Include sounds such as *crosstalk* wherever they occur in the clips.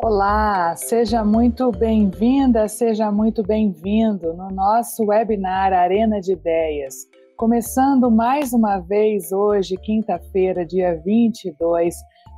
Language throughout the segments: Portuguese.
Olá, seja muito bem-vinda, seja muito bem-vindo no nosso webinar Arena de Ideias. Começando mais uma vez hoje, quinta-feira, dia 22,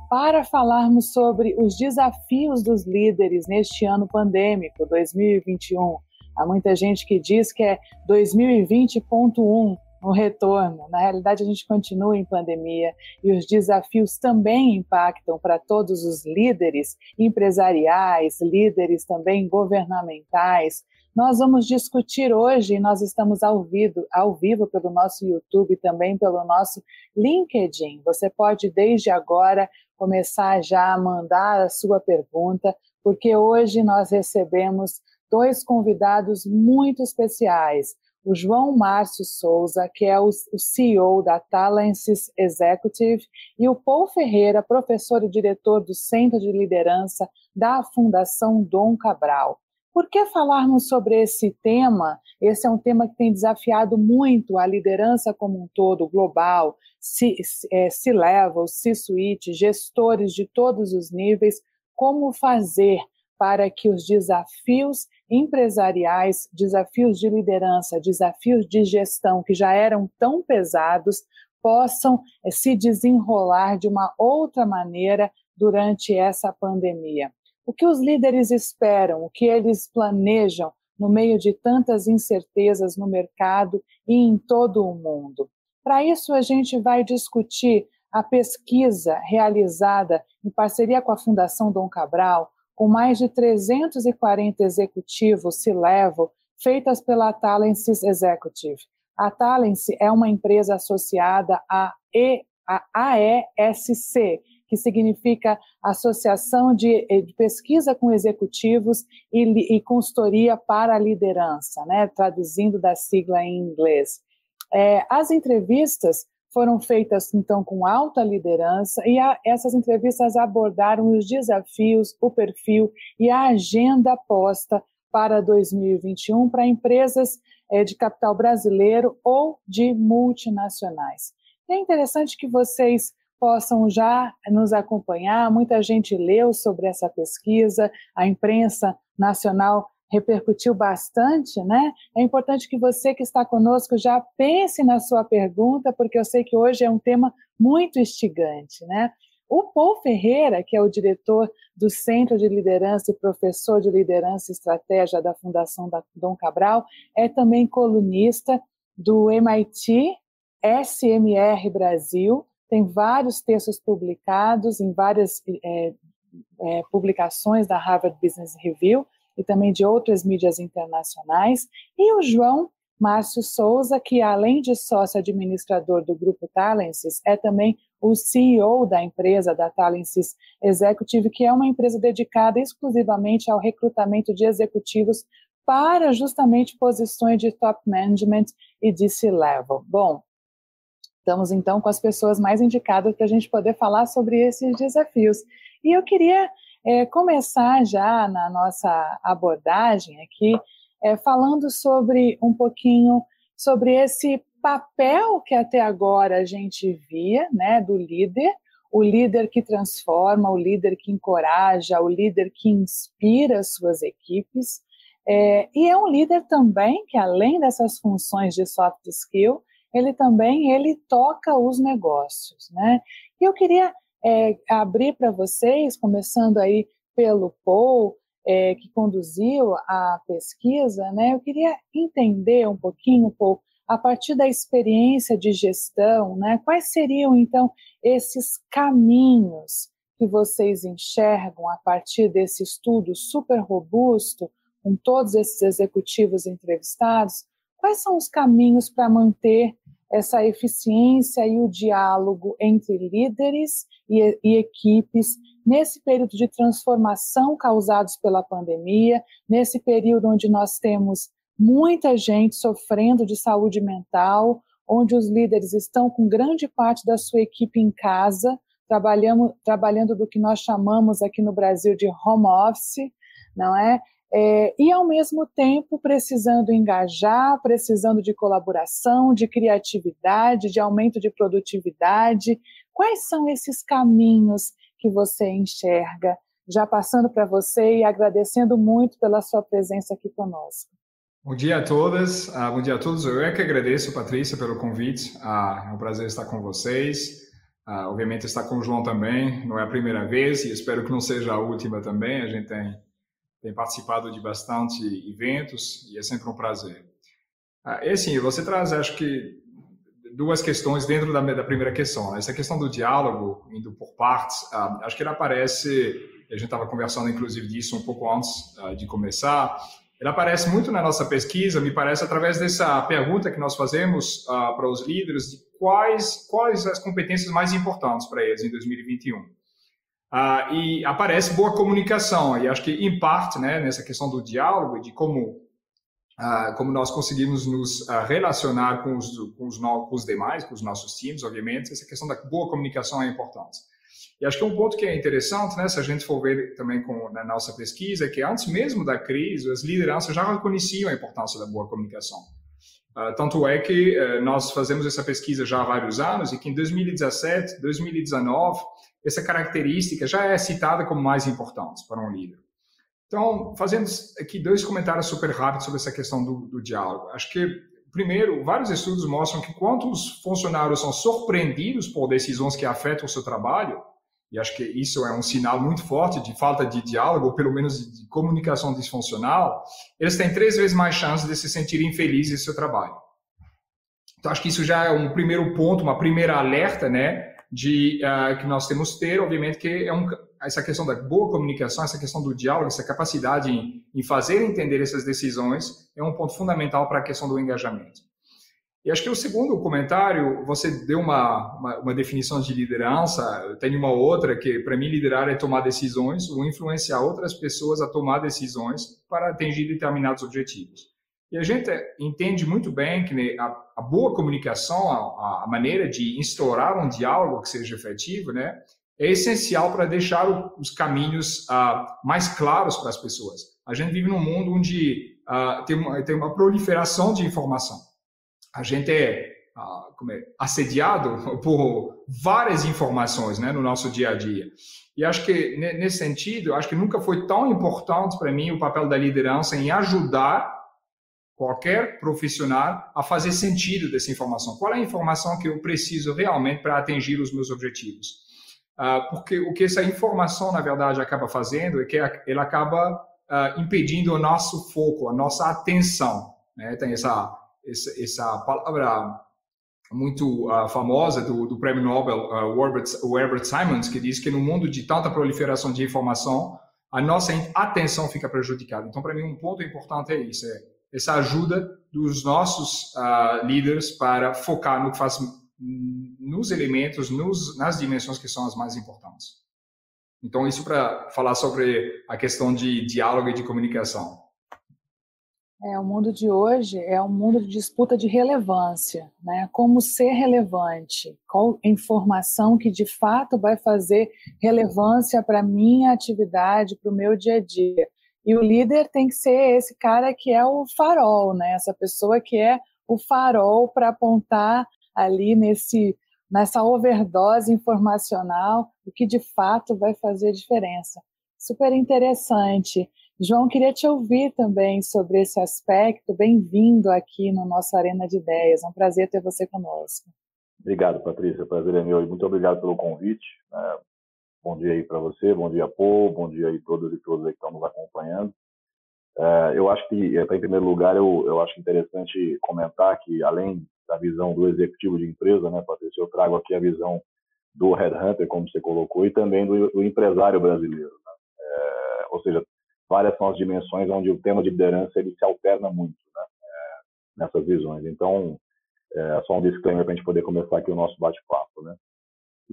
para falarmos sobre os desafios dos líderes neste ano pandêmico 2021. Há muita gente que diz que é 2020.1 no retorno. Na realidade, a gente continua em pandemia e os desafios também impactam para todos os líderes empresariais, líderes também governamentais. Nós vamos discutir hoje, nós estamos ao vivo, ao vivo pelo nosso YouTube também pelo nosso LinkedIn. Você pode, desde agora, começar já a mandar a sua pergunta, porque hoje nós recebemos dois convidados muito especiais o João Márcio Souza, que é o, CEO da Talences Executive, e o Paul Ferreira, professor e diretor do Centro de Liderança da Fundação Dom Cabral. Por que falarmos sobre esse tema? Esse é um tema que tem desafiado muito a liderança como um todo, global, C-level, C-suite, gestores de todos os níveis, como fazer para que os desafios empresariais, desafios de liderança, desafios de gestão que já eram tão pesados, possam eh, se desenrolar de uma outra maneira durante essa pandemia. O que os líderes esperam, o que eles planejam no meio de tantas incertezas no mercado e em todo o mundo? Para isso, a gente vai discutir a pesquisa realizada em parceria com a Fundação Dom Cabral, com mais de 340 executivos C-level feitas pela Talences Executive. A Talence é uma empresa associada à e, a AESC, que significa Associação de, de Pesquisa com Executivos e, e, Consultoria para a Liderança, né, traduzindo da sigla em inglês. É, as entrevistas foram feitas então com alta liderança e a, essas entrevistas abordaram os desafios, o perfil e a agenda posta para 2021 para empresas é, de capital brasileiro ou de multinacionais. É interessante que vocês possam já nos acompanhar. Muita gente leu sobre essa pesquisa, a imprensa nacional repercutiu bastante, né? É importante que você que está conosco já pense na sua pergunta, porque eu sei que hoje é um tema muito instigante, né? O Paul Ferreira, que é o diretor do Centro de Liderança e professor de Liderança e Estratégia da Fundação Dom Cabral, é também colunista do MIT SMR Brasil, tem vários textos publicados em várias é, é, publicações da Harvard Business Review, e também de outras mídias internacionais, e o João Márcio Souza, que além de sócio administrador do grupo Talences, é também o CEO da empresa da Talences Executive, que é uma empresa dedicada exclusivamente ao recrutamento de executivos para justamente posições de top management e de C-level. Bom, estamos então com as pessoas mais indicadas para a gente poder falar sobre esses desafios. E eu queria é, começar já na nossa abordagem aqui, é, falando sobre um pouquinho sobre esse papel que até agora a gente via, né, do líder, o líder que transforma, o líder que encoraja, o líder que inspira suas equipes, é, e é um líder também que além dessas funções de soft skill, ele também ele toca os negócios, né? E eu queria é, abrir para vocês, começando aí pelo Paul, é, que conduziu a pesquisa, né, eu queria entender um pouquinho, Paul, a partir da experiência de gestão, né, quais seriam, então, esses caminhos que vocês enxergam a partir desse estudo super robusto, com todos esses executivos entrevistados, quais são os caminhos para manter essa eficiência e o diálogo entre líderes e, e, equipes nesse período de transformação causados pela pandemia, nesse período onde nós temos muita gente sofrendo de saúde mental, onde os líderes estão com grande parte da sua equipe em casa, trabalhando, do que nós chamamos aqui no Brasil de home office, não é? É, e, ao mesmo tempo, precisando engajar, precisando de colaboração, de criatividade, de aumento de produtividade. Quais são esses caminhos que você enxerga já passando para você e agradecendo muito pela sua presença aqui conosco. Bom dia a todas, uh, bom dia a todos. Eu é que agradeço, Patrícia, pelo convite. Uh, é um prazer estar com vocês. Uh, obviamente estar com o João também, não é a primeira vez e espero que não seja a última também. A gente tem, tem participado de bastante eventos e é sempre um prazer. Uh, e assim, você traz, acho que, duas questões dentro da, da primeira questão. Né? Essa questão do diálogo, indo por partes, uh, acho que ele aparece, a gente estava conversando inclusive disso um pouco antes de começar, ele aparece muito na nossa pesquisa, me parece, através dessa pergunta que nós fazemos uh, para os líderes de quais, quais as competências mais importantes para eles em 2021. Ah, e aparece boa comunicação, e acho que, em parte, né, nessa questão do diálogo e de como, uh, como nós conseguimos nos relacionar com os, com, os, com os demais, com os nossos times, obviamente, essa questão da boa comunicação é importante. E acho que um ponto que é interessante, né, se a gente for ver também com, na nossa pesquisa, é que antes mesmo da crise, as lideranças já reconheciam a importância da boa comunicação. Uh, tanto é que uh, nós fazemos essa pesquisa já há vários anos e que em 2017, 2019, essa característica já é citada como mais importante para um líder. Então, fazendo aqui dois comentários super rápidos sobre essa questão do, do diálogo. Acho que, primeiro, vários estudos mostram que quando os funcionários são surpreendidos por decisões que afetam o seu trabalho, e acho que isso é um sinal muito forte de falta de diálogo, ou pelo menos de comunicação disfuncional, eles têm três vezes mais chances de se sentirem felizes em seu trabalho. Então, acho que isso já é um primeiro ponto, uma primeira alerta, né, de uh, que nós temos que ter, obviamente, que é um, essa questão da boa comunicação, essa questão do diálogo, essa capacidade em, em fazer entender essas decisões é um ponto fundamental para a questão do engajamento. E acho que o segundo comentário, você deu uma, uma, uma definição de liderança, eu tenho uma outra, que para mim liderar é tomar decisões ou influenciar outras pessoas a tomar decisões para atingir determinados objetivos. E a gente entende muito bem que a, a boa comunicação, a, a, maneira de instaurar um diálogo que seja efetivo, né, é essencial para deixar o, os caminhos uh, mais claros para as pessoas. A gente vive num mundo onde uh, tem, uma, tem uma proliferação de informação a gente é, ah, é, assediado *laughs* por várias informações né, no nosso dia a dia. E acho que, nesse sentido, acho que nunca foi tão importante para mim o papel da liderança em ajudar qualquer profissional a fazer sentido dessa informação. Qual é a informação que eu preciso realmente para atingir os meus objetivos? Uh, porque o que essa informação, na verdade, acaba fazendo é que ela acaba uh, impedindo o nosso foco, a nossa atenção. Né? Tem essa essa, essa palavra muito uh, famosa do, do, prêmio Nobel, o, Herbert, o Herbert Simons, que diz que no mundo de tanta proliferação de informação, a nossa atenção fica prejudicada. Então, para mim, um ponto importante é isso, é essa ajuda dos nossos uh, líderes para focar no que faz nos elementos, nos, nas dimensões que são as mais importantes. Então, isso para falar sobre a questão de diálogo e de comunicação. É, o mundo de hoje é um mundo de disputa de relevância, né? Como ser relevante? Qual informação que de fato vai fazer relevância para minha atividade, para o meu dia a dia? E o líder tem que ser esse cara que é o farol, né? Essa pessoa que é o farol para apontar ali nesse nessa overdose informacional o que de fato vai fazer diferença. Super interessante. João, queria te ouvir também sobre esse aspecto. Bem-vindo aqui no nosso Arena de Ideias. É um prazer ter você conosco. Obrigado, Patrícia. Prazer é meu. Muito obrigado pelo convite. Bom dia aí para você, bom dia, Paul, bom dia aí todos e todas que estão nos acompanhando. É, eu acho que, em primeiro lugar, eu, eu acho interessante comentar que, além da visão do executivo de empresa, né, Patrícia, eu trago aqui a visão do headhunter, como você colocou, e também do, do empresário brasileiro. Né? É, ou seja, várias são as dimensões onde o tema de liderança ele se alterna muito né, é, nessas visões. Então, é, só um disclaimer para a gente poder começar aqui o nosso bate-papo, né?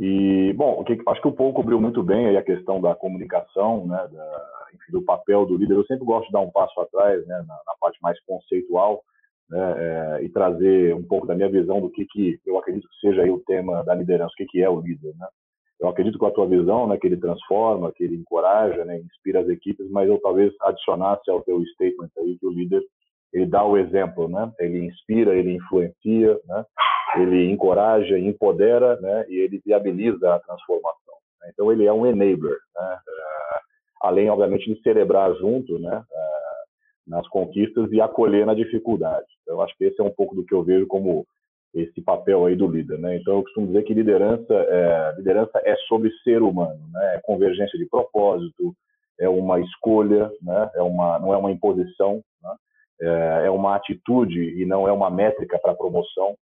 E, bom, acho que o Paul cobriu muito bem a questão da comunicação, né, da, enfim, do papel do líder. Eu sempre gosto de dar um passo atrás, né, na, na parte mais conceitual, né, é, e trazer um pouco da minha visão do que, que eu acredito que seja o tema da liderança, o que, que é o líder, né? eu acredito com a tua visão, né, que ele transforma, que ele encoraja, né, inspira as equipes, mas eu talvez adicionasse ao teu statement aí que o líder ele dá o exemplo, né? Ele inspira, ele influencia, né? Ele encoraja, empodera, né? E ele viabiliza a transformação. Né? Então ele é um enabler, né? além, obviamente, de celebrar junto, né, nas conquistas e acolher na dificuldade. Então, eu acho que esse é um pouco do que eu vejo como esse papel aí do líder, né? Então eu costumo dizer que liderança é, liderança é sobre ser humano, né? É convergência de propósito, é uma escolha, né? É uma não é uma imposição, né? é uma atitude e não é uma métrica para promoção.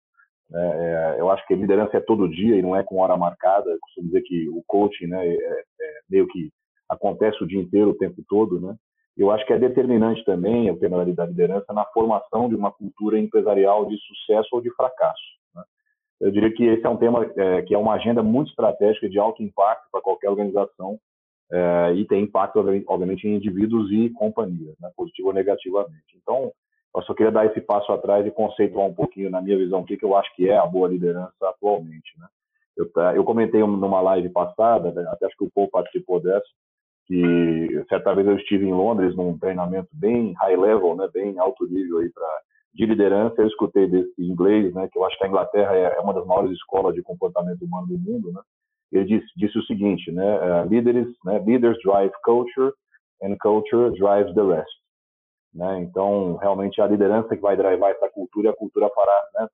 Né? É, eu acho que liderança é todo dia e não é com hora marcada. Eu costumo dizer que o coaching, né? É, é meio que acontece o dia inteiro, o tempo todo, né? eu acho que é determinante também o tema da liderança na formação de uma cultura empresarial de sucesso ou de fracasso. Né? Eu diria que esse é um tema é, que é uma agenda muito estratégica de alto impacto para qualquer organização é, e tem impacto, obviamente, em indivíduos e companhias, né? positivo ou negativamente. Então, eu só queria dar esse passo atrás e conceituar um pouquinho, na minha visão, o que, eu acho que é a boa liderança atualmente. Né? Eu, eu comentei numa live passada, né? até acho que o Paul participou dessa, que certa vez eu estive em Londres num treinamento bem high level, né, bem alto nível aí para de liderança. Eu escutei desse inglês, né, que eu acho que a Inglaterra é, é uma das maiores escolas de comportamento humano do mundo, né. Ele disse, disse o seguinte, né, líderes, né, leaders drive culture and culture drives the rest. Né? Então, realmente a liderança que vai drivar essa cultura e a cultura fará, né,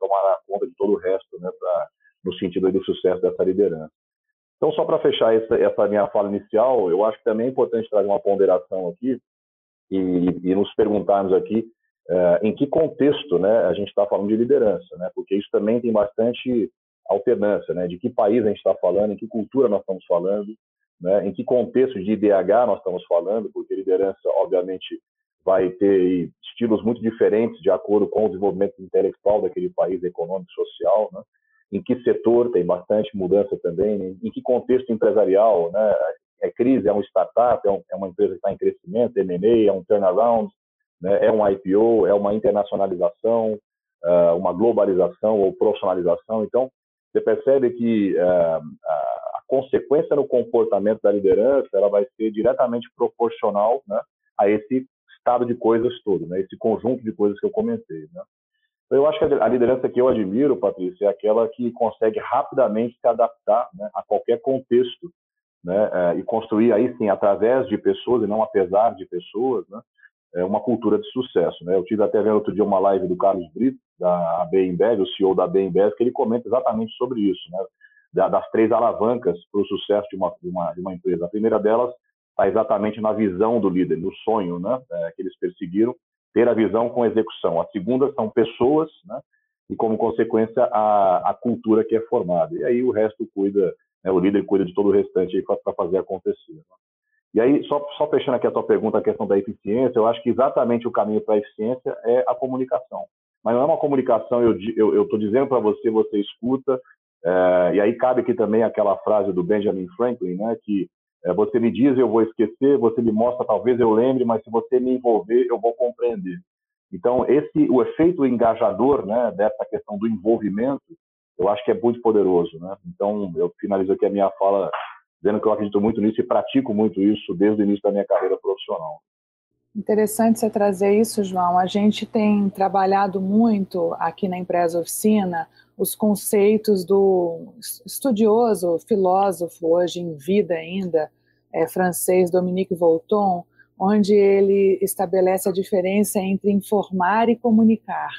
conta de todo o resto, né, pra, no sentido do sucesso dessa liderança. Então, só para fechar essa, essa, minha fala inicial, eu acho que também é importante trazer uma ponderação aqui e, e nos perguntarmos aqui uh, em que contexto né, a gente está falando de liderança, né? porque isso também tem bastante alternância, né? de que país a gente está falando, em que cultura nós estamos falando, né? em que contexto de IDH nós estamos falando, porque liderança, obviamente, vai ter estilos muito diferentes de acordo com o desenvolvimento intelectual daquele país, econômico, social, né? em que setor tem bastante mudança também, né? em que contexto empresarial, né? É crise, é uma startup, é, um, é uma empresa que está em crescimento, M&A, é um turnaround, né? é um IPO, é uma internacionalização, uh, uma globalização ou profissionalização. Então, você percebe que uh, a consequência no comportamento da liderança ela vai ser diretamente proporcional né, a esse estado de coisas todo, né, esse conjunto de coisas que eu comentei. Né? Eu acho que a liderança que eu admiro, Patrícia, é aquela que consegue rapidamente se adaptar né, a qualquer contexto né, é, e construir aí sim, através de pessoas e não apesar de pessoas, né, é uma cultura de sucesso. Né? Eu tive até vendo outro dia uma live do Carlos Brito, da Bembev, o CEO da Bembev, que ele comenta exatamente sobre isso, né? das três alavancas para o sucesso de uma, de uma, de uma empresa. A primeira delas está exatamente na visão do líder, no sonho né, é, que eles perseguiram, ter a visão com execução. A segunda são pessoas, né? E como consequência a, a cultura que é formada. E aí o resto cuida, né? o líder cuida de todo o restante para fazer acontecer. Né? E aí, só, só fechando aqui a tua pergunta, a questão da eficiência, eu acho que exatamente o caminho para a eficiência é a comunicação. Mas não é uma comunicação, eu estou dizendo para você, você escuta, é, e aí cabe aqui também aquela frase do Benjamin Franklin, né, que é, você me diz, eu vou esquecer, você me mostra, talvez eu lembre, mas se você me envolver, eu vou compreender. Então, esse, o efeito engajador, né, dessa questão do envolvimento, eu acho que é muito poderoso, né? Então, eu finalizo aqui a minha fala dizendo que eu acredito muito nisso e pratico muito isso desde o início da minha carreira profissional. Interessante você trazer isso, João. A gente tem trabalhado muito aqui na Empresa Oficina os conceitos do estudioso, filósofo, hoje em vida ainda, é, francês Dominique Volton, onde ele estabelece a diferença entre informar e comunicar.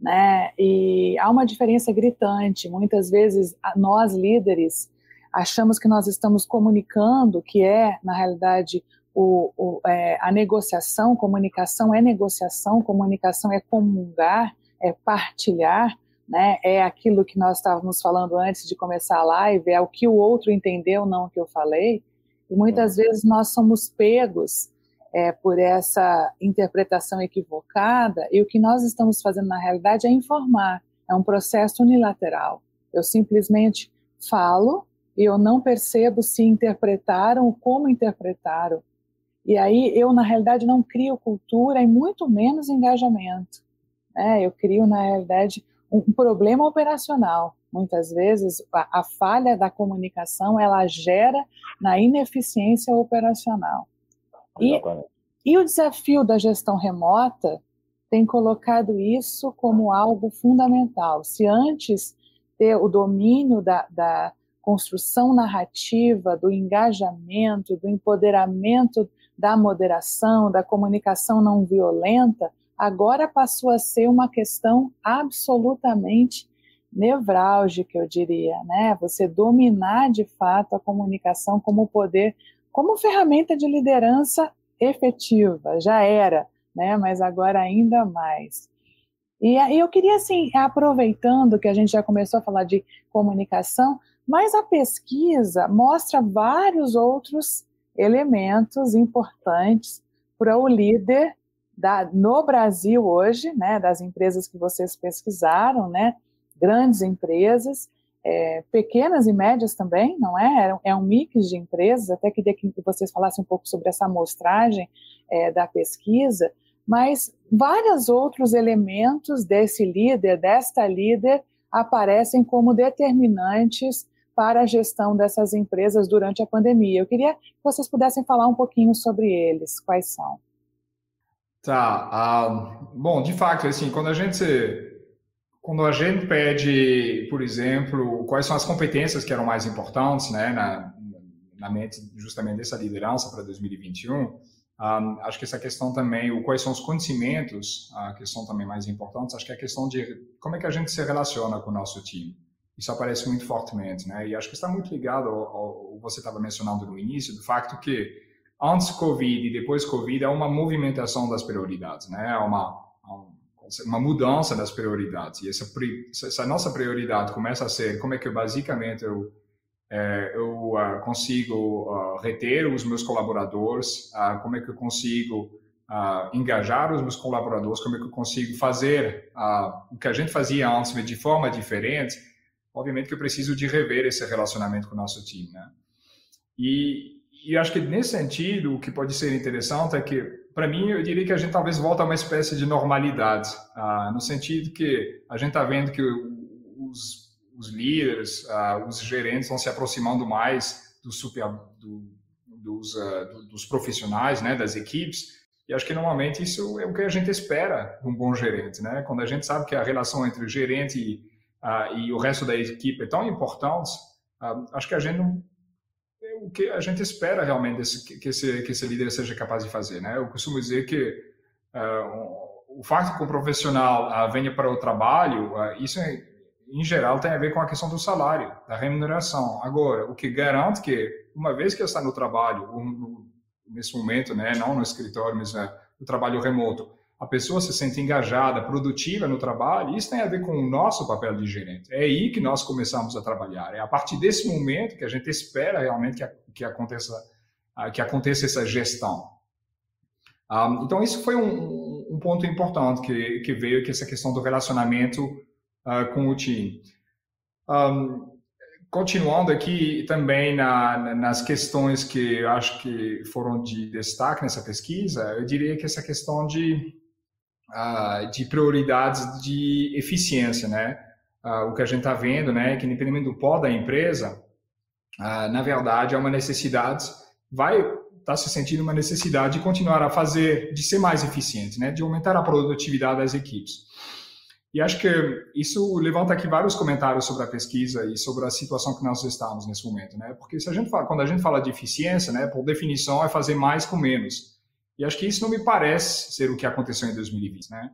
Né? E há uma diferença gritante. Muitas vezes, nós líderes achamos que nós estamos comunicando, que é, na realidade, o, o, é, a negociação, comunicação é negociação, comunicação é comungar, é partilhar, né? É aquilo que nós estávamos falando antes de começar a live, é o que o outro entendeu, não o que eu falei. E muitas uhum. vezes nós somos pegos é, por essa interpretação equivocada, e o que nós estamos fazendo na realidade é informar, é um processo unilateral. Eu simplesmente falo e eu não percebo se interpretaram ou como interpretaram. E aí eu, na realidade, não crio cultura e muito menos engajamento. Né? Eu crio, na realidade, um problema operacional. Muitas vezes a, a, falha da comunicação ela gera na ineficiência operacional. E, e o desafio da gestão remota tem colocado isso como algo fundamental. Se antes ter o domínio da, da, construção narrativa, do engajamento, do empoderamento da moderação, da comunicação não violenta, agora passou a ser uma questão absolutamente nevrálgica, eu diria, né? Você dominar de fato a comunicação como poder, como ferramenta de liderança efetiva, já era, né? Mas agora ainda mais. E eu queria, assim, aproveitando que a gente já começou a falar de comunicação, mas a pesquisa mostra vários outros elementos importantes para o líder da, no Brasil hoje, né, das empresas que vocês pesquisaram, né, grandes empresas, é, pequenas e médias também, não é? É um mix de empresas, até queria que vocês falassem um pouco sobre essa amostragem é, da pesquisa, mas vários outros elementos desse líder, desta líder, aparecem como determinantes para a gestão dessas empresas durante a pandemia. Eu queria que vocês pudessem falar um pouquinho sobre eles, quais são. Tá. Uh, bom, de fato, assim, quando a gente quando a gente pede, por exemplo, quais são as competências que eram mais importantes, né, na, na mente justamente dessa liderança para 2021, um, ah, acho que essa questão também, o quais são os conhecimentos uh, que são também mais importantes, acho que é a questão de como é que a gente se relaciona com o nosso time. Isso aparece muito fortemente, né? E acho que está muito ligado ao, ao você estava mencionando no início, do facto que antes Covid e depois Covid é uma movimentação das prioridades, né? É uma, uma mudança das prioridades. E essa, essa nossa prioridade começa a ser como é que basicamente eu, é, eu uh, consigo uh, reter os meus colaboradores, uh, como é que eu consigo engajar os meus colaboradores, como é que eu consigo fazer o que a gente fazia antes, de forma diferente. Obviamente que eu preciso de rever esse relacionamento com o nosso time, né? E, e acho que nesse sentido, o que pode ser interessante é que, para mim, eu diria que a gente talvez volta a uma espécie de normalidade, ah, no sentido que a gente está vendo que os, os líderes, ah, os gerentes estão se aproximando mais do super, do, dos, uh, dos profissionais, né, das equipes, e acho que normalmente isso é o que a gente espera de um bom gerente, né? Quando a gente sabe que a relação entre gerente e, e o resto da equipe é tão importante, uh, acho que a gente não o que a gente espera realmente desse, que, esse, que esse líder seja capaz de fazer. Né? Eu costumo dizer que uh, o fato que o profissional venha para o trabalho, isso em geral tem a ver com a questão do salário, da remuneração. Agora, o que garante que, uma vez que está no trabalho, um, nesse momento, né, não no escritório, mas no trabalho remoto, a pessoa se sente engajada, produtiva no trabalho, isso tem a ver com o nosso papel de gerente. É aí que nós começamos a trabalhar. É a partir desse momento que a gente espera realmente que, que aconteça que aconteça essa gestão. Um, então, isso foi um, um, ponto importante que, que veio, que essa questão do relacionamento uh, com o time. Um, continuando aqui também na, nas questões que eu acho que foram de destaque nessa pesquisa, eu diria que essa questão de uh, de prioridades de eficiência, né? Uh, o que a gente está vendo, né, que independente do pó da empresa, uh, na verdade é uma necessidade, vai estar tá se sentindo uma necessidade de continuar a fazer, de ser mais eficiente, né, de aumentar a produtividade das equipes. E acho que isso levanta aqui vários comentários sobre a pesquisa e sobre a situação que nós estamos nesse momento, né? Porque se a gente fala, quando a gente fala de eficiência, né, por definição é fazer mais com menos. E acho que isso não me parece ser o que aconteceu em 2020, né?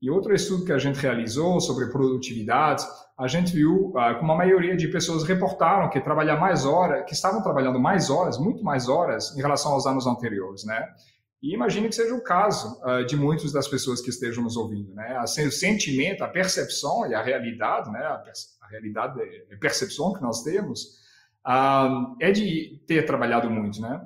E outro estudo que a gente realizou sobre produtividade, a gente viu que uma maioria de pessoas reportaram que trabalhar mais horas, que estavam trabalhando mais horas, muito mais horas em relação aos anos anteriores, né? E imagine que seja o caso uh, de muitas das pessoas que estejam nos ouvindo, né? Assim, o sentimento, a percepção e a realidade, né? A, a realidade é a percepção que nós temos uh, é de ter trabalhado muito, né?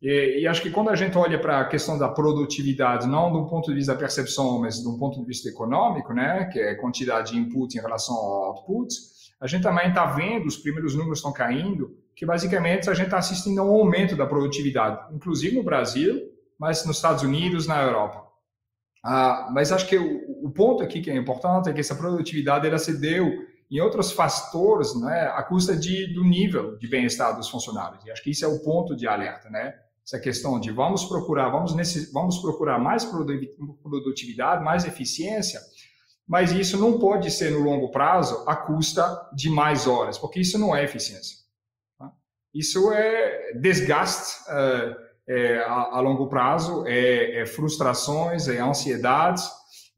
E, e, acho que quando a gente olha para a questão da produtividade, não do ponto de vista da percepção, mas do ponto de vista econômico, né, que é quantidade de input em relação ao output, a gente também está vendo, os primeiros números estão caindo, que basicamente a gente está assistindo a um aumento da produtividade, inclusive no Brasil, mas nos Estados Unidos, na Europa. Ah, mas acho que o, o, ponto aqui que é importante é que essa produtividade ela se deu em outros fatores, né, à custa de, do nível de bem-estar dos funcionários. E acho que isso é o ponto de alerta, né? Essa questão de vamos procurar, vamos, nesse, vamos procurar mais produtividade, mais eficiência, mas isso não pode ser no longo prazo à custa de mais horas, porque isso não é eficiência. isso é desgaste uh, é, a, a, longo prazo, é, é, frustrações, é ansiedades.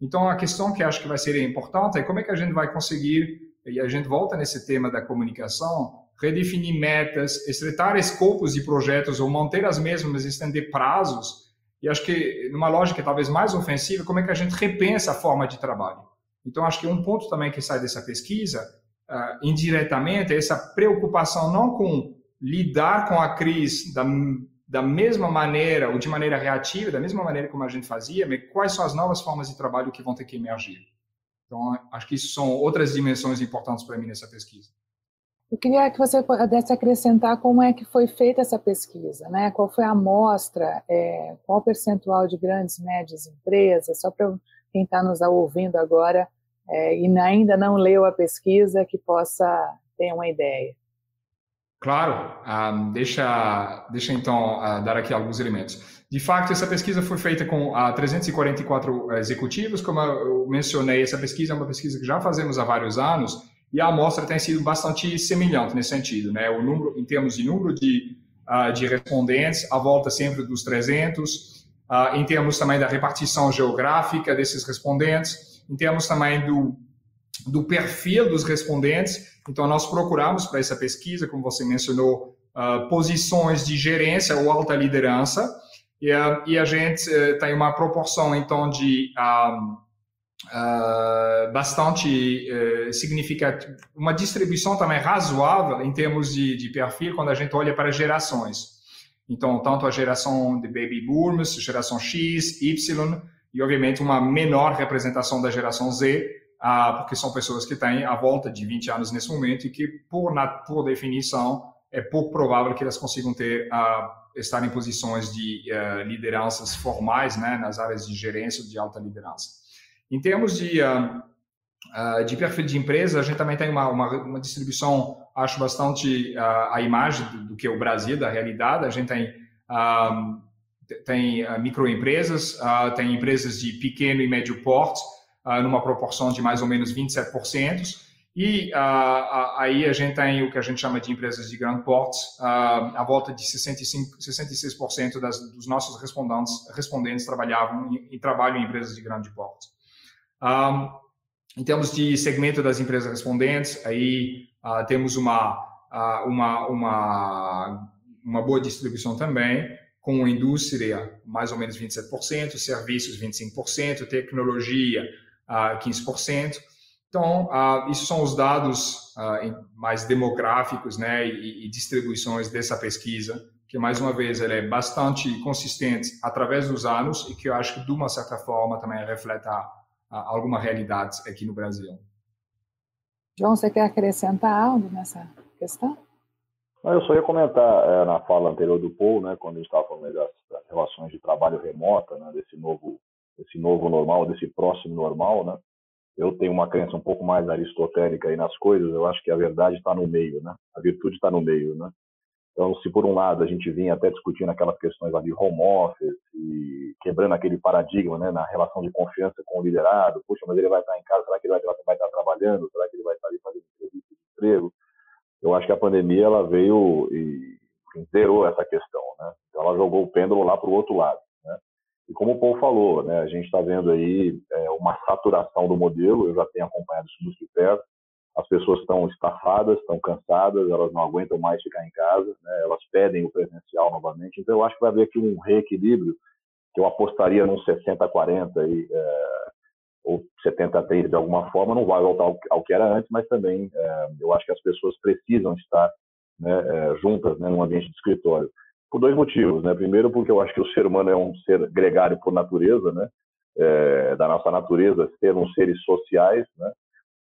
Então, a questão que acho que vai ser importante é como é que a gente vai conseguir, e a gente volta nesse tema da comunicação, redefinir metas, estreitar escopos de projetos ou manter as mesmas, estender prazos. E acho que, numa lógica talvez mais ofensiva, como é que a gente repensa a forma de trabalho. Então, acho que um ponto também que sai dessa pesquisa, uh, indiretamente, é essa preocupação não com lidar com a crise da, da mesma maneira, ou de maneira reativa, da mesma maneira como a gente fazia, mas quais são as novas formas de trabalho que vão ter que emergir. Então, acho que isso são outras dimensões importantes para mim nessa pesquisa. Eu queria que você pudesse acrescentar como é que foi feita essa pesquisa, né? Qual foi a amostra, é, qual o percentual de grandes, médias empresas, só para quem está nos ouvindo agora é, e ainda não leu a pesquisa, que possa ter uma ideia. Claro, uh, deixa, deixa então uh, dar aqui alguns elementos. De fato, essa pesquisa foi feita com ah, 344 executivos, como eu mencionei, essa pesquisa é uma pesquisa que já fazemos há vários anos e a amostra tem sido bastante semelhante nesse sentido, né? O número, em termos de número de, de respondentes, a volta sempre dos 300, em termos também da repartição geográfica desses respondentes, em termos também do do perfil dos respondentes. Então, nós procuramos para essa pesquisa, como você mencionou, uh, posições de gerência ou alta liderança, e, uh, e a gente uh, tem uma proporção, então, de bastante significativa, uma distribuição também razoável em termos de, de perfil quando a gente olha para gerações. Então, tanto a geração de baby boomers, geração X, Y, e obviamente uma menor representação da geração Z, ah, porque são pessoas que têm a volta de 20 anos nesse momento e que, por, na, por definição, é pouco provável que elas consigam ter ah, estar em posições de uh, lideranças formais, né, nas áreas de gerência de alta liderança. Em termos de, uh, uh, de perfil de empresa, a gente também tem uma, uma, uma distribuição, acho bastante a imagem do, do, que é o Brasil, da realidade. A gente tem, tem microempresas, tem empresas de pequeno e médio porte, numa proporção de mais ou menos 27%. E aí a gente tem o que a gente chama de empresas de grande porte, a volta de 65, 66% das, dos nossos respondentes, respondentes trabalhavam em trabalho em empresas de grande porte. Um, em termos de segmento das empresas respondentes, aí uh, temos uma, uma, uma, uma boa distribuição também, com a indústria mais ou menos 27%, serviços 25%, tecnologia a 15%. Então, uh, isso são os dados uh, mais demográficos né, e, e, distribuições dessa pesquisa, que, mais uma vez, ela é bastante consistente através dos anos e que eu acho que, de uma certa forma, também reflete uh, alguma realidade aqui no Brasil. João, você quer acrescentar algo nessa questão? Eu só ia comentar é, na fala anterior do Paul, né, quando a gente estava falando das, das relações de trabalho remota, né, desse novo desse novo normal, desse próximo normal, né? Eu tenho uma crença um pouco mais aristotélica aí nas coisas. Eu acho que a verdade está no meio, né? A virtude está no meio, né? Então, se por um lado a gente vinha até discutindo aquelas questões de home office e quebrando aquele paradigma, né, na relação de confiança com o liderado, puxa, mas ele vai estar em casa, será que ele vai, vai estar trabalhando, será que ele vai estar ali fazendo entrevista de emprego? Eu acho que a pandemia ela veio e zerou essa questão, né? Então, ela jogou o pêndulo lá para o outro lado. E como o Paul falou, né, a gente está vendo aí é, uma saturação do modelo, eu já tenho acompanhado isso muito de perto, as pessoas estão estafadas, estão cansadas, elas não aguentam mais ficar em casa, né, elas pedem o presencial novamente, então eu acho que vai haver aqui um reequilíbrio, que eu apostaria num 60-40 aí, é, ou 70-30 de alguma forma, não vai voltar ao, que era antes, mas também é, eu acho que as pessoas precisam estar né, é, juntas né, num ambiente de escritório por dois motivos, né? Primeiro, porque eu acho que o ser humano é um ser gregário por natureza, né? Da nossa natureza ser seres sociais, né?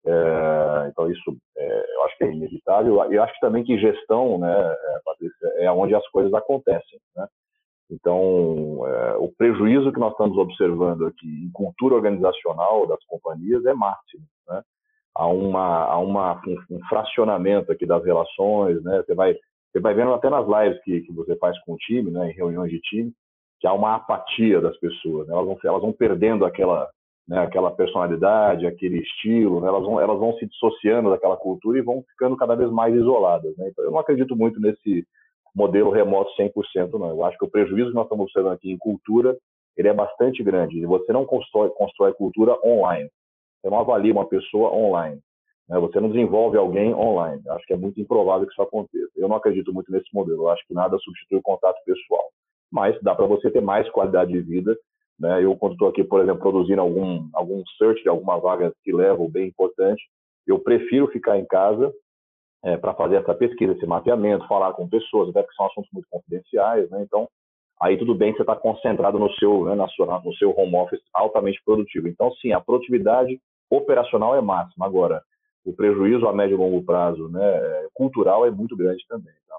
É, então isso é, eu acho que é inevitável. E acho também que gestão, né, é, Patrícia, é onde as coisas acontecem, né? Então, é, o prejuízo que nós estamos observando aqui em cultura organizacional das companhias é máximo, né? Há, uma, há uma, um fracionamento aqui das relações, né? Você vai você vai vendo até nas lives que, que você faz com o time, né, em reuniões de time, que há uma apatia das pessoas. Né? Elas, vão, elas vão perdendo aquela, né, aquela personalidade, aquele estilo, né, elas, vão, elas vão se dissociando daquela cultura e vão ficando cada vez mais isoladas. Né? Então, eu não acredito muito nesse modelo remoto 100%, não. Eu acho que o prejuízo que nós estamos observando aqui em cultura, ele é bastante grande. Você não constrói, constrói cultura online. Você não avalia uma pessoa online. Né? Você não desenvolve alguém online. Eu acho que é muito improvável que isso aconteça. Eu não acredito muito nesse modelo. Eu acho que nada substitui o contato pessoal. Mas dá para você ter mais qualidade de vida né? Eu, quando estou aqui, por exemplo, produzindo algum, algum search de alguma vaga que level bem importante, eu prefiro ficar em casa é, para fazer essa pesquisa, esse mapeamento, falar com pessoas, até porque são assuntos muito confidenciais, né? Então, aí tudo bem que você está concentrado no seu, né, na sua, no seu home office altamente produtivo. Então, sim, a produtividade operacional é máxima. Agora, o prejuízo a médio e longo prazo, né, cultural é muito grande também. Tá?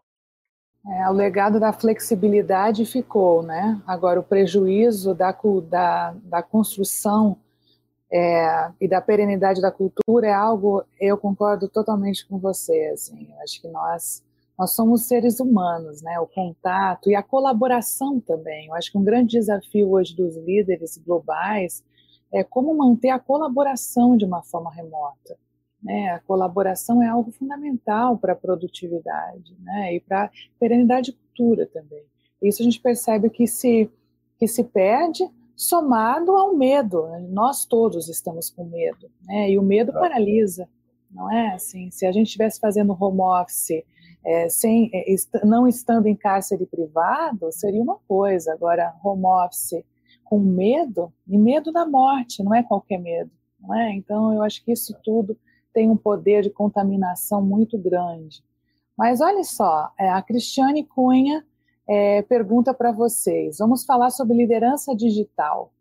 É, o legado da flexibilidade ficou, né? Agora, o prejuízo da, da, da construção é, e da perenidade da cultura é algo, eu concordo totalmente com você, assim, acho que nós, nós somos seres humanos, né? O contato e a colaboração também. Eu acho que um grande desafio hoje dos líderes globais é como manter a colaboração de uma forma remota. Né? A colaboração é algo fundamental para a produtividade né? e para a perenidade de cultura também. Isso a gente percebe que se, que se perde somado ao medo. Né? Nós todos estamos com medo, né? e o medo paralisa, não é? Assim, se a gente estivesse fazendo home office é, sem, é, est não estando em cárcere privado, seria uma coisa. Agora, home office com medo, e medo da morte, não é qualquer medo. Não é? Então, eu acho que isso tudo tem um poder de contaminação muito grande. Mas olha só, é, a Cristiane Cunha é, pergunta para vocês: vamos falar sobre liderança digital.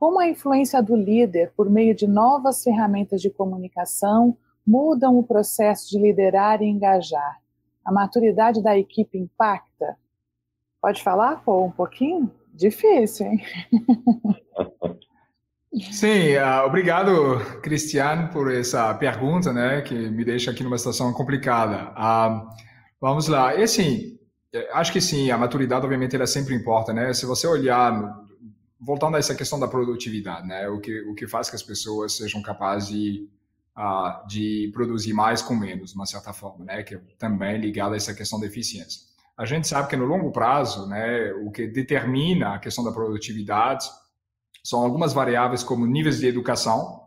Como a influência do líder por meio de novas ferramentas de comunicação mudam o processo de liderar e engajar? A maturidade da equipe impacta? Pode falar, Pô, um pouquinho? Difícil, hein? *laughs* Sim, uh, obrigado, Cristiano, por essa pergunta, né, que me deixa aqui numa situação complicada. Uh, vamos lá. E assim, é, acho que sim, a maturidade, obviamente, ela sempre importa, né? Se você olhar, voltando a essa questão da produtividade, né, o que o que faz que as pessoas sejam capazes de uh, de produzir mais com menos, de uma certa forma, né, que é também ligado a essa questão da eficiência. A gente sabe que no longo prazo, né, o que determina a questão da produtividade são algumas variáveis como níveis de educação.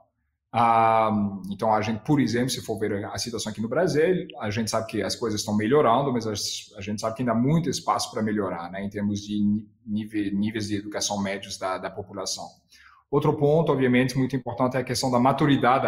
Ah, então, a gente, por exemplo, se for ver a situação aqui no Brasil, a gente sabe que as coisas estão melhorando, mas a, gente sabe que ainda há muito espaço para melhorar, né, em termos de nível, níveis de educação médios da, da população. Outro ponto, obviamente, muito importante é a questão da maturidade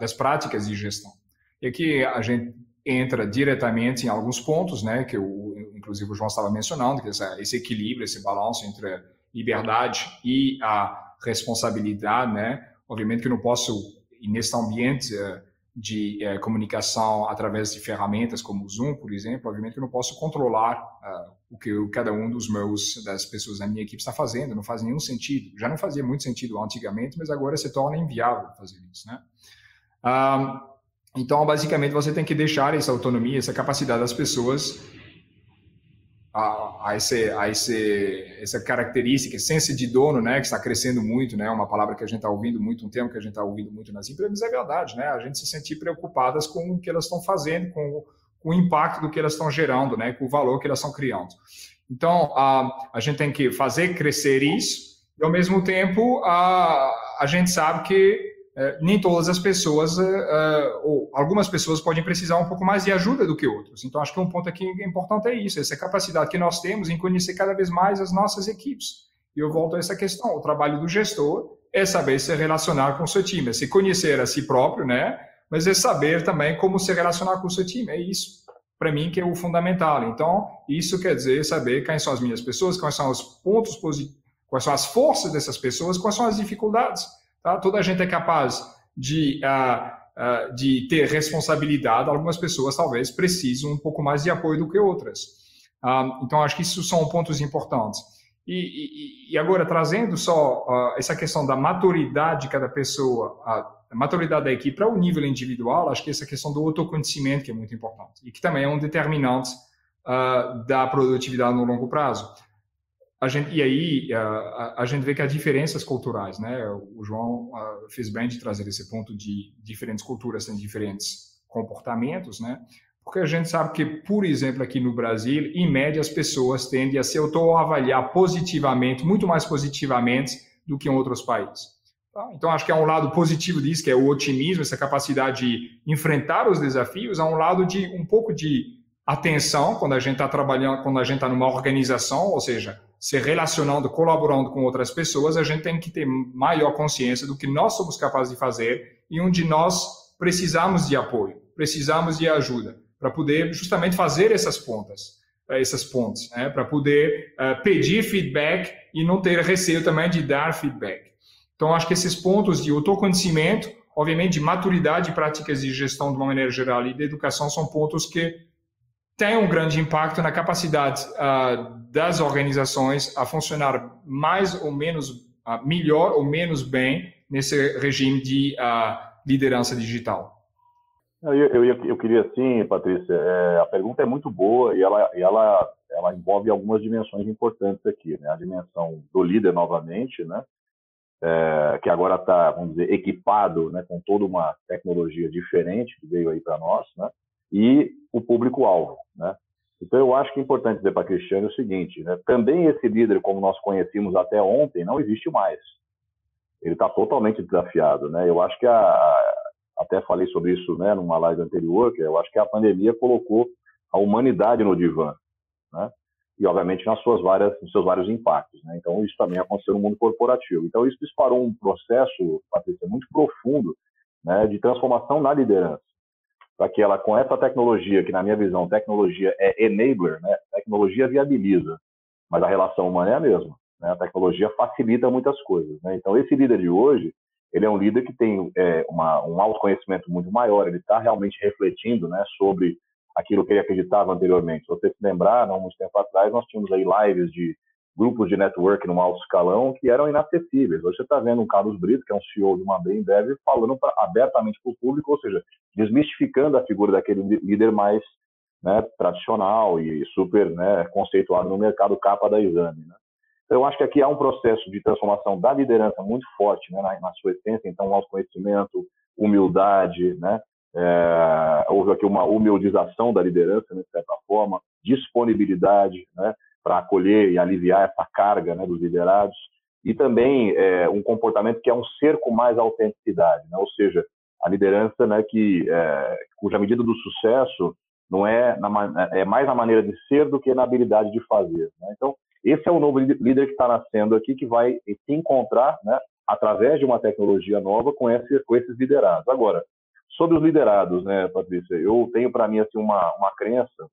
das práticas de gestão. E aqui a gente entra diretamente em alguns pontos, né, que o, inclusive o João estava mencionando, que é esse equilíbrio, esse balanço entre liberdade e a responsabilidade, né? Obviamente que não posso, neste ambiente eh, de eh, comunicação através de ferramentas como o Zoom, por exemplo, obviamente que não posso controlar uh, o que eu, cada um dos meus das pessoas da minha equipe está fazendo, não faz nenhum sentido. Já não fazia muito sentido antigamente, mas agora se torna inviável fazer isso, né? Um, então, basicamente, você tem que deixar essa autonomia, essa capacidade das pessoas a, esse, a esse, essa característica, essência de dono, né, que está crescendo muito, né, uma palavra que a gente está ouvindo muito, um termo que a gente está ouvindo muito nas empresas, é verdade, né, a gente se sentir preocupadas com o que elas estão fazendo, com, com o impacto do que elas estão gerando, né, com o valor que elas estão criando. Então, a, a gente tem que fazer crescer isso, e ao mesmo tempo, a, a gente sabe que nem todas as pessoas, é, é, ou algumas pessoas podem precisar um pouco mais de ajuda do que outros. Então, acho que um ponto aqui importante é isso, essa capacidade que nós temos em conhecer cada vez mais as nossas equipes. E eu volto a essa questão, o trabalho do gestor é saber se relacionar com o seu time, é se conhecer a si próprio, né? Mas é saber também como se relacionar com o seu time, é isso. Para mim que é o fundamental. Então, isso quer dizer saber quem são as minhas pessoas, quais são os pontos positivos, quais são as forças dessas pessoas, quais são as dificuldades Tá? Toda gente é capaz de, uh, uh, de ter responsabilidade, algumas pessoas talvez precisam um pouco mais de apoio do que outras. Uh, então, acho que isso são pontos importantes. E, e, e agora, trazendo só essa questão da maturidade de cada pessoa, a maturidade da equipe para o nível individual, acho que essa questão do autoconhecimento que é muito importante e que também é um determinante da produtividade no longo prazo a gente, e aí a, a, gente vê que há diferenças culturais, né? O João fez bem de trazer esse ponto de diferentes culturas têm diferentes comportamentos, né? Porque a gente sabe que, por exemplo, aqui no Brasil, em média, as pessoas tendem a se autoavaliar positivamente, muito mais positivamente do que em outros países. Tá? Então, acho que há um lado positivo disso, que é o otimismo, essa capacidade de enfrentar os desafios, há um lado de um pouco de atenção quando a gente está trabalhando, quando a gente está numa organização, ou seja, se relacionando, colaborando com outras pessoas, a gente tem que ter maior consciência do que nós somos capazes de fazer e onde nós precisamos de apoio, precisamos de ajuda para poder justamente fazer essas pontas, eh, essas pontes, né? para poder uh, pedir feedback e não ter receio também de dar feedback. Então, acho que esses pontos de autoconhecimento, obviamente, de maturidade e práticas de gestão de uma maneira geral e de educação são pontos que têm um grande impacto na capacidade uh, das organizações a funcionar mais ou menos uh, melhor ou menos bem nesse regime de liderança digital. Eu, eu, eu queria, sim, Patrícia, é, a pergunta é muito boa e ela, ela, ela envolve algumas dimensões importantes aqui. Né? A dimensão do líder, novamente, né? É, que agora está, vamos dizer, equipado né, com toda uma tecnologia diferente que veio aí para nós, né? E o público-alvo. Né? Então, eu acho que é importante dizer para a Cristiane o seguinte: né? também esse líder, como nós conhecíamos até ontem, não existe mais. Ele está totalmente desafiado. Né? Eu acho que a, até falei sobre isso né, numa live anterior, que eu acho que a pandemia colocou a humanidade no divã, né? E, obviamente, nas suas várias, nos seus vários impactos. Né? Então, isso também aconteceu no mundo corporativo. Então, isso disparou um processo, Patrícia, muito profundo né, de transformação na liderança. Para que ela, com essa tecnologia, que na minha visão, tecnologia é enabler, né? tecnologia viabiliza, mas a relação humana é a mesma. Né? A tecnologia facilita muitas coisas. Né? Então, esse líder de hoje, ele é um líder que tem é, uma, um autoconhecimento muito maior, ele está realmente refletindo né, sobre aquilo que ele acreditava anteriormente. Se você se lembrar, não muito tempo atrás, nós tínhamos aí lives de grupos de network no alto escalão que eram inacessíveis. Hoje você está vendo um Carlos Brito, que é um CEO de uma bem deve, falando pra, abertamente para o público, ou seja, desmistificando a figura daquele líder mais né, tradicional e super né, conceituado no mercado capa da exame. Né? Eu acho que aqui há um processo de transformação da liderança muito forte né, na, na, sua essência, então autoconhecimento, humildade, né? É, houve aqui uma humildização da liderança, né, de certa forma, disponibilidade né, para acolher e aliviar essa carga né, dos liderados, e também é, um comportamento que é um cerco mais à autenticidade, né, ou seja, a liderança né, que, é, cuja medida do sucesso não é, na, é mais na maneira de ser do que na habilidade de fazer. Né? Então, esse é o novo líder que está nascendo aqui, que vai se encontrar, né, através de uma tecnologia nova, com, esse, com esses liderados. Agora, sobre os liderados, né, Patrícia, eu tenho para mim assim, uma, uma crença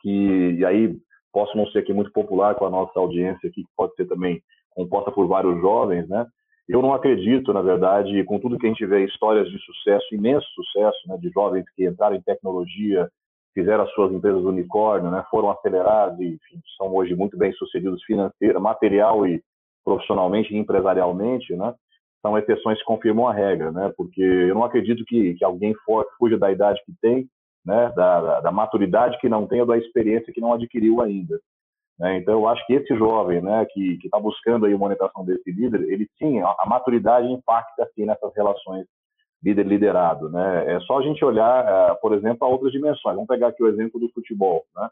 que, e aí posso não ser aqui muito popular com a nossa audiência aqui, que pode ser também composta por vários jovens, né? Eu não acredito, na verdade, com tudo que a gente vê, histórias de sucesso, imenso sucesso, né, de jovens que entraram em tecnologia, fizeram as suas empresas unicórnio, né, foram acelerados e enfim, são hoje muito bem sucedidos financeira, material e profissionalmente e empresarialmente, né, são exceções que confirmam a regra, né, porque eu não acredito que, que alguém fuja da idade que tem, né, da, da, da maturidade que não tem ou da experiência que não adquiriu ainda. Né? Então, eu acho que esse jovem né, que está buscando aí uma monetização desse líder, ele sim, a, a maturidade impacta assim, nessas relações líder liderado, né? É só a gente olhar, é, por exemplo, a outras dimensões. Vamos pegar aqui o exemplo do futebol, né?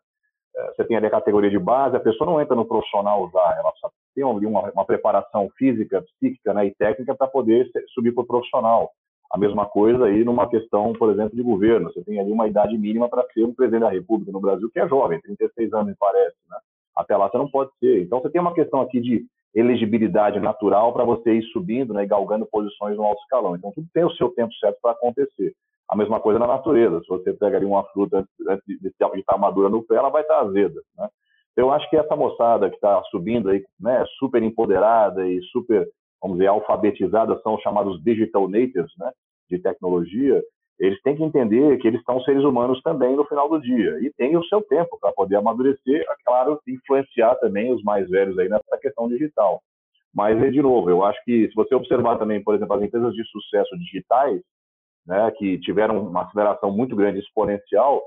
É, você tem ali a categoria de base, a pessoa não entra no profissional já, ela tem uma, uma preparação física, psíquica né, e técnica para poder subir para o profissional. A mesma coisa aí numa questão, por exemplo, de governo. Você tem ali uma idade mínima para ser um presidente da República no Brasil, que é jovem, 36 anos, me parece. Né? Até lá você não pode ser. Então você tem uma questão aqui de elegibilidade natural para você ir subindo né, e galgando posições no alto escalão. Então, tudo tem o seu tempo certo para acontecer. A mesma coisa na natureza. Se você pega ali uma fruta antes, de, estar madura no pé, ela vai estar azeda. Né? Eu acho que essa moçada que está subindo aí, né, super empoderada e super, vamos dizer, alfabetizada, são os chamados digital natives, né, de tecnologia, eles têm que entender que eles são seres humanos também no final do dia e tem o seu tempo para poder amadurecer, é claro, influenciar também os mais velhos aí nessa questão digital. Mas, de novo, eu acho que se você observar também, por exemplo, as empresas de sucesso digitais, né, que tiveram uma aceleração muito grande exponencial,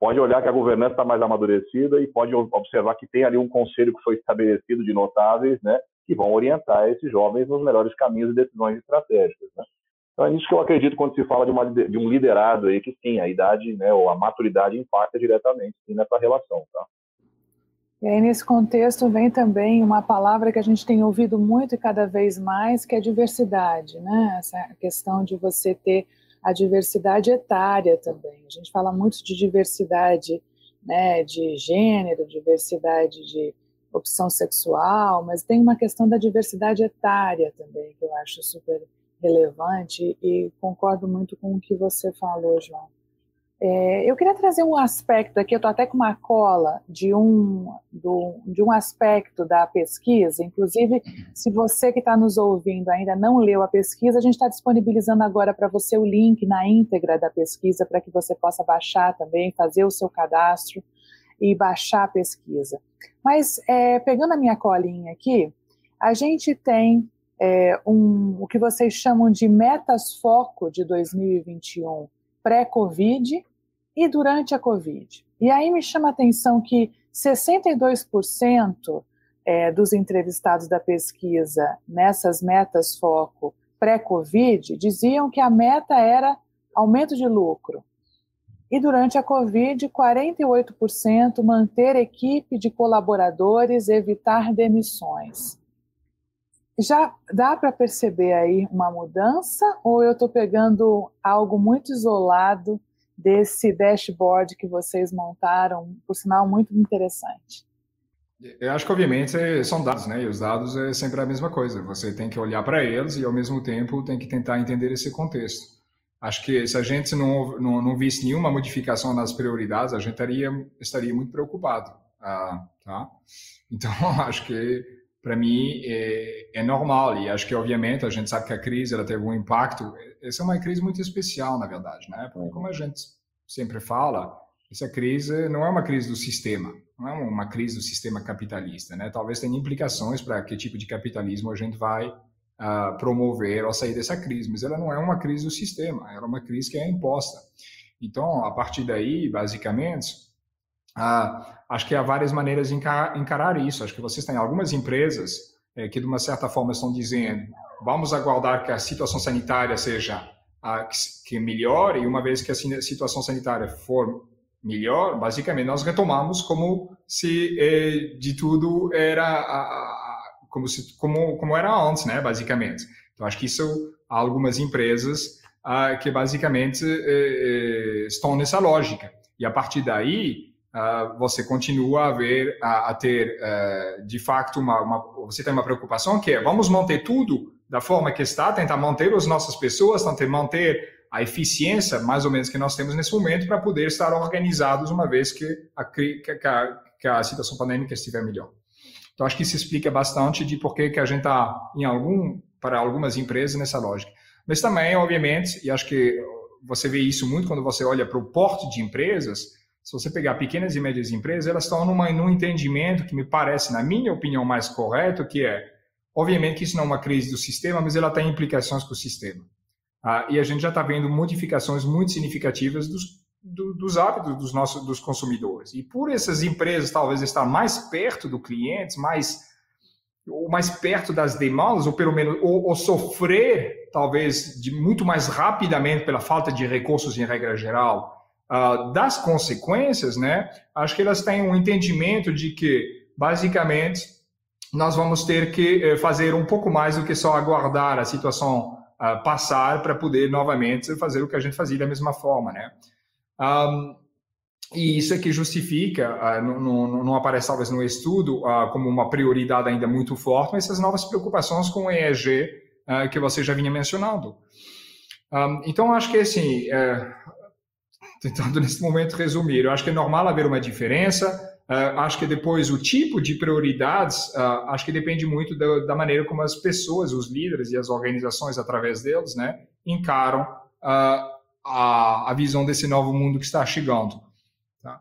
pode olhar que a governança está mais amadurecida e pode observar que tem ali um conselho que foi estabelecido de notáveis, né, que vão orientar esses jovens nos melhores caminhos e decisões estratégicas. Né? Então é nisso que eu acredito quando se fala de, uma, de um liderado aí que sim, a idade, né, ou a maturidade impacta diretamente sim, nessa relação, tá? E aí, nesse contexto, vem também uma palavra que a gente tem ouvido muito e cada vez mais, que é diversidade, né? Essa questão de você ter a diversidade etária também. A gente fala muito de diversidade né, de gênero, diversidade de opção sexual, mas tem uma questão da diversidade etária também, que eu acho super relevante e concordo muito com o que você falou, João. É, eu queria trazer um aspecto aqui, eu estou até com uma cola de um, do, de um aspecto da pesquisa, inclusive, se você que está nos ouvindo ainda não leu a pesquisa, a gente está disponibilizando agora para você o link na íntegra da pesquisa, para que você possa baixar também, fazer o seu cadastro e baixar a pesquisa. Mas, é, pegando a minha colinha aqui, a gente tem é, um, o que vocês chamam de metas foco de 2021 pré-Covid e durante a Covid. E aí me chama a atenção que 62% é, dos entrevistados da pesquisa nessas metas foco pré-Covid diziam que a meta era aumento de lucro. E durante a Covid, 48% manter equipe de colaboradores, evitar demissões. Já dá para perceber aí uma mudança ou eu estou pegando algo muito isolado desse dashboard que vocês montaram, por sinal muito interessante? Eu acho que, obviamente, são dados, né? E os dados é sempre a mesma coisa. Você tem que olhar para eles e, ao mesmo tempo, tem que tentar entender esse contexto. Acho que se a gente não, não, não visse nenhuma modificação nas prioridades, a gente estaria, estaria muito preocupado. Ah, tá? Então, *laughs* acho que para mim é, é, normal e acho que obviamente a gente sabe que a crise ela teve um impacto essa é uma crise muito especial na verdade né porque como a gente sempre fala essa crise não é uma crise do sistema não é uma crise do sistema capitalista né talvez tenha implicações para que tipo de capitalismo a gente vai uh, promover ao sair dessa crise mas ela não é uma crise do sistema ela é uma crise que é imposta então a partir daí basicamente ah, acho que há várias maneiras de encarar, isso. Acho que vocês têm algumas empresas é, que, de uma certa forma, estão dizendo vamos aguardar que a situação sanitária seja ah, que, que melhore, e uma vez que a situação sanitária for melhor, basicamente nós retomamos como se eh, de tudo era a, a, como, se, como, como era antes, né, basicamente. Então, acho que isso há algumas empresas ah, que basicamente eh, eh, estão nessa lógica. E a partir daí, uh, você continua a ver, a, a ter, uh, de fato, uma, uma, você tem uma preocupação que é, vamos manter tudo da forma que está, tentar manter as nossas pessoas, tentar manter a eficiência, mais ou menos, que nós temos nesse momento para poder estar organizados uma vez que a, que a, que a situação pandêmica estiver melhor. Então, acho que isso explica bastante de por que, a gente está, em algum, para algumas empresas, nessa lógica. Mas também, obviamente, e acho que você vê isso muito quando você olha para o porte de empresas, se você pegar pequenas e médias empresas, elas estão numa, num entendimento que me parece, na minha opinião, mais correto, que é, obviamente que isso não é uma crise do sistema, mas ela tem implicações com o sistema. Ah, e a gente já está vendo modificações muito significativas dos, do, dos hábitos dos nossos dos consumidores. E por essas empresas talvez estar mais perto do cliente, mais ou mais perto das demandas, ou pelo menos ou, ou sofrer talvez de muito mais rapidamente pela falta de recursos em regra geral, uh, das consequências, né, acho que elas têm um entendimento de que, basicamente, nós vamos ter que uh, fazer um pouco mais do que só aguardar a situação uh, passar para poder novamente fazer o que a gente fazia da mesma forma, né? Um, e isso é que justifica, uh, não, não, não, aparece talvez no estudo uh, como uma prioridade ainda muito forte, mas essas novas preocupações com o EEG uh, que você já vinha mencionando. Então, acho que assim, eh, tentando nesse momento resumir. Eu acho que é normal haver uma diferença. Acho que depois o tipo de prioridades, acho que depende muito da, maneira como as pessoas, os líderes e as organizações, através deles, né, encaram a, a visão desse novo mundo que está chegando. Tá?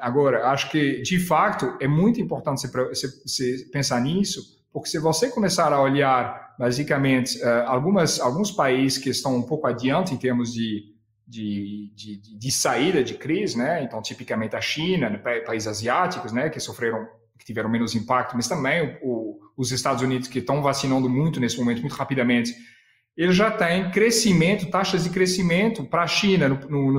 agora, acho que, de fato, é muito importante você, você, pensar nisso, porque se você começar a olhar, basicamente, algumas, alguns países que estão um pouco adiante em termos de de, de, de, saída de crise, né? Então, tipicamente a China, né, países asiáticos, né, que sofreram, que tiveram menos impacto, mas também o, os Estados Unidos que estão vacinando muito nesse momento, muito rapidamente, ele já tem crescimento, taxas de crescimento para a China, no, no, no,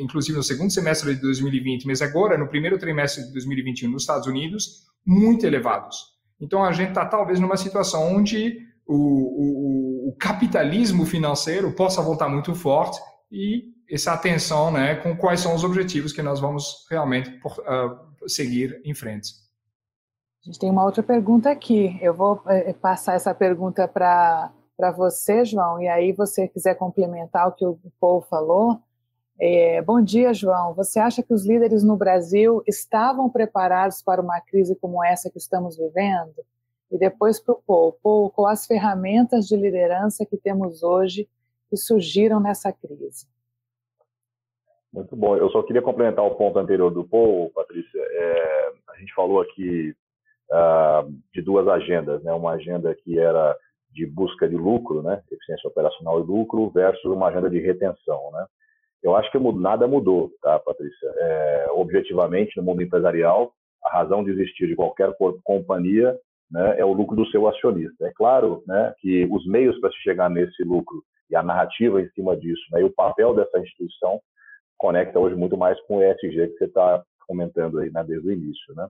inclusive no segundo semestre de 2020, mas agora no primeiro trimestre de 2021 nos Estados Unidos, muito elevados. Então a gente está talvez numa situação onde o, o, o, capitalismo financeiro possa voltar muito forte e essa atenção né, com quais são os objetivos que nós vamos realmente por, uh, seguir em frente. A gente tem uma outra pergunta aqui. Eu vou eh, passar essa pergunta para para você, João, e aí você quiser complementar o que o Paul falou. É, bom dia, João. Você acha que os líderes no Brasil estavam preparados para uma crise como essa que estamos vivendo? E depois para o Paul. Paul, com as ferramentas de liderança que temos hoje que surgiram nessa crise? Muito bom. Eu só queria complementar o ponto anterior do Paul, Patrícia. É, a gente falou aqui uh, de duas agendas, né? Uma agenda que era de busca de lucro, né, eficiência operacional e lucro, versus uma agenda de retenção, né. Eu acho que nada mudou, tá, Patrícia? É, objetivamente, no mundo empresarial, a razão de existir de qualquer companhia né, é o lucro do seu acionista. É claro né, que os meios para se chegar nesse lucro e a narrativa em cima disso, né, e o papel dessa instituição conecta hoje muito mais com o ESG que você está comentando aí né, desde o início. Né?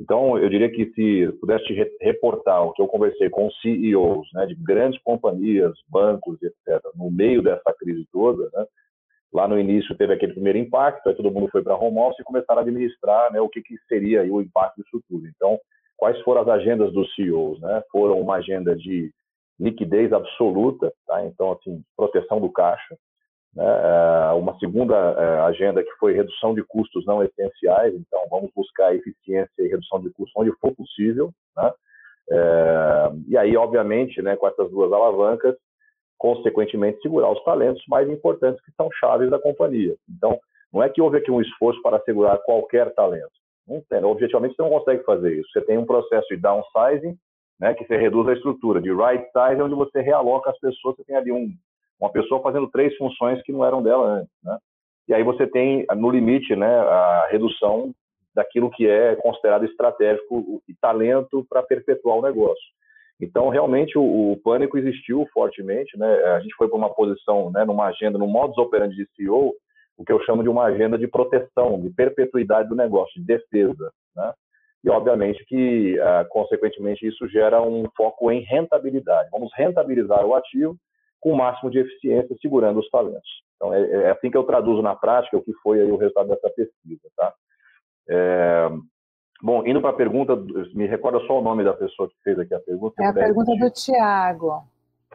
Então, eu diria que se pudesse reportar o que eu conversei com CEOs né, de grandes companhias, bancos, etc., no meio dessa crise toda, né, lá no início teve aquele primeiro impacto, aí todo mundo foi para home office e começaram a administrar né, o que, que seria o impacto disso tudo. Então, quais foram as agendas dos CEOs? Né? Foram uma agenda de liquidez absoluta, tá? então, assim, proteção do caixa, né? É, uma segunda é, agenda que foi redução de custos não essenciais, então vamos buscar eficiência e redução de custos onde for possível. Né? É, e aí, obviamente, né, com essas duas alavancas, consequentemente, segurar os talentos mais importantes que são chaves da companhia. Então, não é que houve aqui um esforço para segurar qualquer talento. Não tem, objetivamente, você não consegue fazer isso. Você tem um processo de downsizing, né, que você reduz a estrutura, de right size, onde você realoca as pessoas, você tem ali um, uma pessoa fazendo três funções que não eram dela antes, né? E aí você tem, no limite, né, a redução daquilo que é considerado estratégico e talento para perpetuar o negócio. Então, realmente, o, o, pânico existiu fortemente, né? A gente foi para uma posição, né, numa agenda, no modus operandi de CEO, o que eu chamo de uma agenda de proteção, de perpetuidade do negócio, de defesa, né? E, obviamente, que, uh, consequentemente, isso gera um foco em rentabilidade. Vamos rentabilizar o ativo com o máximo de eficiência, segurando os talentos. Então, é, é assim que eu traduzo na prática o que foi o resultado dessa pesquisa. Tá? É, bom, indo para a pergunta, me recorda só o nome da pessoa que fez aqui a pergunta. É a pergunta do Tiago.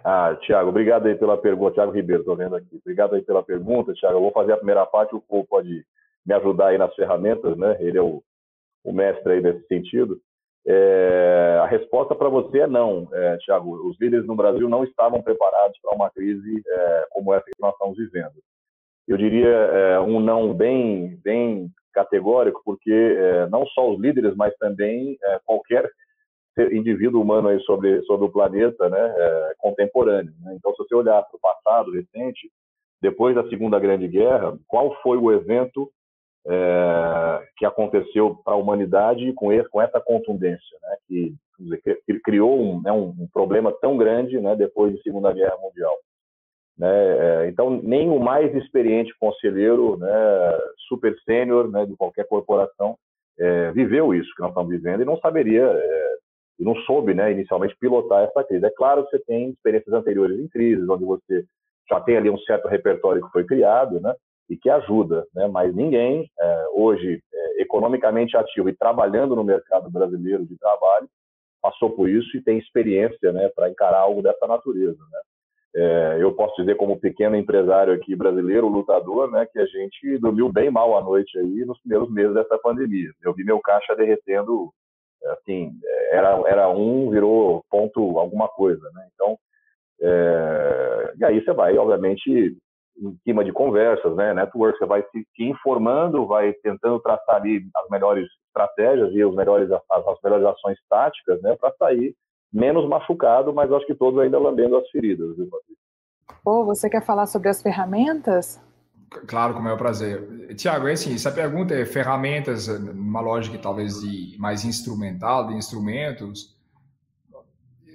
Ah, Tiago, obrigado aí pela pergunta. Tiago Ribeiro, estou vendo aqui. Obrigado aí pela pergunta, Tiago. Eu vou fazer a primeira parte, o Paul pode me ajudar aí nas ferramentas, né? Ele é o, o mestre aí nesse sentido. É, a resposta para você é não, é, Tiago. Os líderes no Brasil não estavam preparados para uma crise é, como essa que nós estamos vivendo. Eu diria é, um não bem, bem categórico, porque é, não só os líderes, mas também é, qualquer indivíduo humano aí sobre, sobre o planeta né, contemporâneo. Né? Então, se você olhar para o passado recente, depois da Segunda Grande Guerra, qual foi o evento é, que aconteceu para a humanidade com, esse, com essa contundência, né, que, que criou um, né, um, problema tão grande né, depois da Segunda Guerra Mundial. Né, é, então, nem o mais experiente conselheiro, né, super sênior né, de qualquer corporação, é, viveu isso que nós estamos vivendo e não saberia, é, e não soube né, inicialmente pilotar essa crise. É claro que você tem experiências anteriores em crises, onde você já tem ali um certo repertório que foi criado, né? E que ajuda, né? mas ninguém é, hoje é, economicamente ativo e trabalhando no mercado brasileiro de trabalho passou por isso e tem experiência né, para encarar algo dessa natureza. Né? É, eu posso dizer como pequeno empresário aqui brasileiro, lutador, né, que a gente dormiu bem mal à noite aí nos primeiros meses dessa pandemia. Eu vi meu caixa derretendo, assim, era, era um, virou ponto alguma coisa, né? Então, é, e aí você vai, obviamente, em cima de conversas, né, network, você vai se, se, informando, vai tentando traçar ali as melhores estratégias e os melhores, as, as melhores ações táticas, né, para sair menos machucado, mas acho que todos ainda lambendo as feridas, viu, Patrícia? Pô, você quer falar sobre as ferramentas? Claro, com o meu prazer. Tiago, é assim, essa pergunta é ferramentas, uma lógica talvez de mais instrumental, de instrumentos.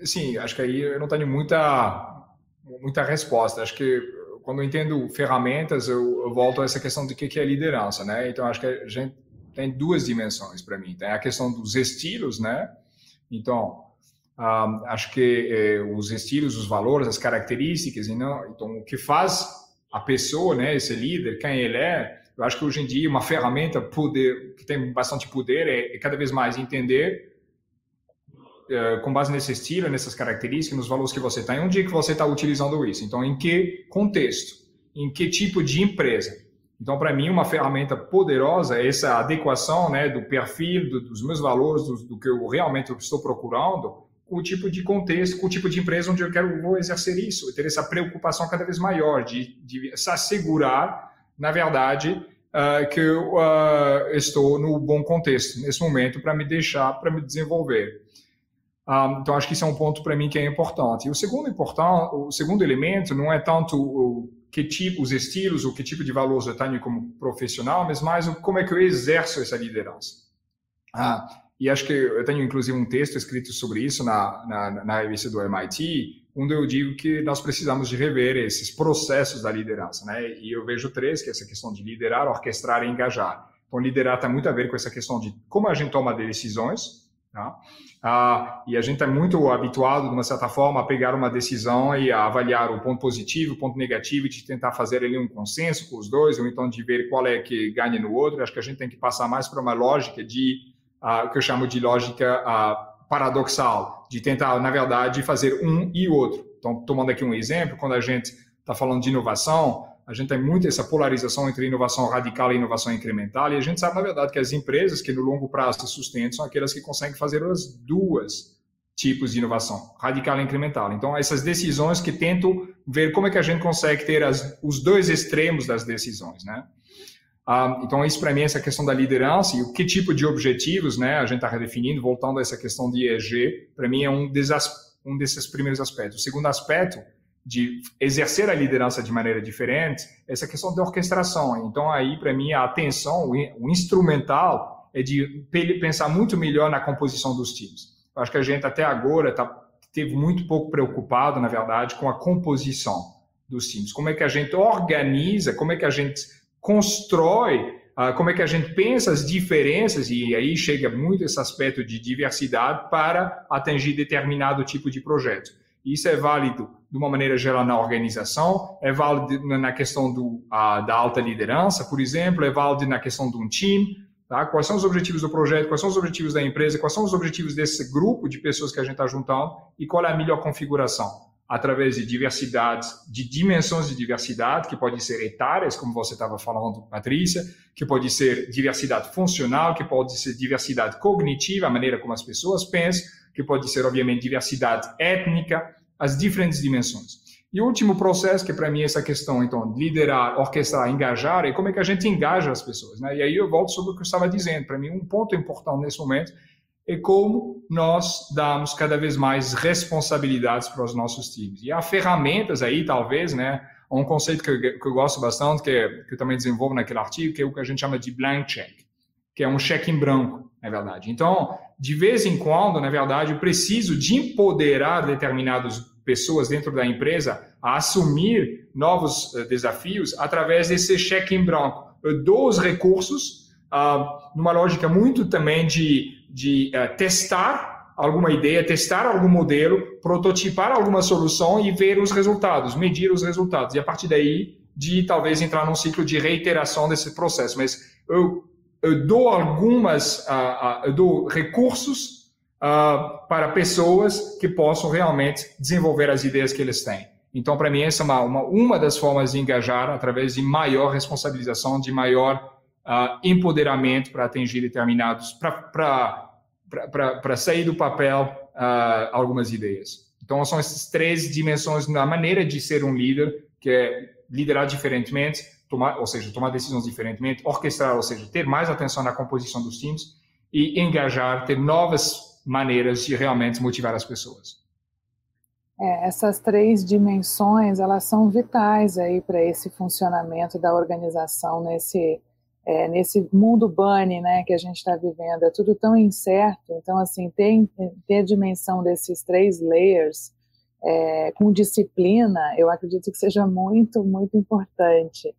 Sim, acho que aí eu não tenho muita, muita resposta. Acho que quando eu entendo ferramentas, eu, eu volto a essa questão de que, que é liderança, né? Então, acho que a gente tem duas dimensões para mim. Tem a questão dos estilos, né? Então, um, acho que eh, os estilos, os valores, as características, então, então o que faz a pessoa, né, esse líder, quem ele é, eu acho que hoje em dia uma ferramenta poder, que tem bastante poder é, é cada vez mais entender eh, com base nesse estilo, nessas características, nos valores que você tem, onde é que você está utilizando isso. Então, em que contexto? Em que tipo de empresa? Então, para mim, uma ferramenta poderosa é essa adequação né, do perfil, do, dos meus valores, do, do, que eu realmente estou procurando, com o tipo de contexto, com o tipo de empresa onde eu quero vou exercer isso, ter essa preocupação cada vez maior de, de se assegurar, na verdade, uh, que eu uh, estou no bom contexto nesse momento para me deixar, para me desenvolver. Ah, então, acho que isso é um ponto para mim que é importante. E o segundo, importante, o segundo elemento não é tanto o que tipo, os estilos, o que tipo de valores eu tenho como profissional, mas mais como é que eu exerço essa liderança. Ah, e acho que eu tenho inclusive um texto escrito sobre isso na, na, na revista do MIT, onde eu digo que nós precisamos de rever esses processos da liderança, né? E eu vejo três, que é essa questão de liderar, orquestrar e engajar. Então, liderar tem muito a ver com essa questão de como a gente toma decisões, tá? Ah, e a gente é muito habituado, de uma certa forma, a pegar uma decisão e a avaliar o ponto positivo, o ponto negativo, e de tentar fazer ali um consenso com os dois, ou então de ver qual é que ganha no outro. Acho que a gente tem que passar mais para uma lógica de uh, que eu chamo de lógica uh, paradoxal, de tentar, na verdade, fazer um e outro. Então, tomando aqui um exemplo, quando a gente está falando de inovação, a gente tem muito essa polarização entre inovação radical e inovação incremental, e a gente sabe, na verdade, que as empresas que no longo prazo se sustentam são aquelas que conseguem fazer as duas tipos de inovação, radical e incremental. Então, essas decisões que tentam ver como é que a gente consegue ter as, os dois extremos das decisões, né? Ah, então, isso para mim é essa questão da liderança e o que tipo de objetivos né, a gente está redefinindo, voltando a essa questão de ESG, para mim é um, um desses primeiros aspectos. O segundo aspecto de exercer a liderança de maneira diferente, essa questão da orquestração. Então, aí, para mim, a atenção, o instrumental, é de pensar muito melhor na composição dos times. Eu acho que a gente até agora tá, teve muito pouco preocupado, na verdade, com a composição dos times. Como é que a gente organiza, como é que a gente constrói, uh, como é que a gente pensa as diferenças, e aí chega muito esse aspecto de diversidade para atingir determinado tipo de projeto. Isso é válido de uma maneira geral na organização, é válido na questão do, uh, da alta liderança, por exemplo, é válido na questão de um time, tá? quais são os objetivos do projeto, quais são os objetivos da empresa, quais são os objetivos desse grupo de pessoas que a gente está juntando e qual é a melhor configuração através de diversidade, de dimensões de diversidade, que pode ser etárias, como você estava falando, Patrícia, que pode ser diversidade funcional, que pode ser diversidade cognitiva, a maneira como as pessoas pensam, que pode ser, obviamente, diversidade étnica, as diferentes dimensões. E o último processo, que para mim é essa questão, então, liderar, orquestrar, engajar, é como é que a gente engaja as pessoas. Né? E aí eu volto sobre o que eu estava dizendo. Para mim, um ponto importante nesse momento é como nós damos cada vez mais responsabilidades para os nossos times. E há ferramentas aí, talvez, né? Um conceito que eu, que eu gosto bastante, que, é, que eu também desenvolvo naquele artigo, que é o que a gente chama de blank check, que é um cheque em branco, na verdade. Então, de vez em quando, na verdade, eu preciso de empoderar determinadas pessoas dentro da empresa a assumir novos uh, desafios através desse cheque em branco. Eu dou os recursos, uh, numa lógica muito também de de uh, testar alguma ideia, testar algum modelo, prototipar alguma solução e ver os resultados, medir os resultados. E a partir daí, de talvez entrar num ciclo de reiteração desse processo. Mas eu, eu dou algumas, uh, uh, eu dou recursos para pessoas que possam realmente desenvolver as ideias que eles têm. Então, para mim, essa é uma, uma, uma das formas de engajar através de maior responsabilização, de maior uh, empoderamento para atingir determinados, para sair do papel uh, algumas ideias. Então, são essas três dimensões na maneira de ser um líder, que é liderar diferentemente, tomar, ou seja, tomar decisões diferentemente, orquestrar, ou seja, ter mais atenção na composição dos times e engajar, ter novas maneiras de realmente motivar as pessoas. É, essas três dimensões, elas são vitais aí para esse funcionamento da organização nesse, é, nesse mundo bunny, né, que a gente está vivendo. É tudo tão incerto, então, assim, ter, ter a dimensão desses três layers é, com disciplina, eu acredito que seja muito, muito importante.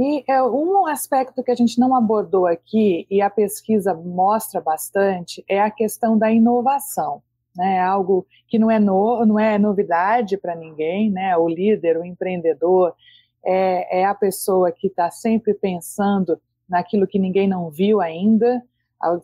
E é, um aspecto que a gente não abordou aqui, e a pesquisa mostra bastante, é a questão da inovação né? É algo que não é, no, não é novidade para ninguém, né? O líder, o empreendedor, é, é a pessoa que está sempre pensando naquilo que ninguém não viu ainda,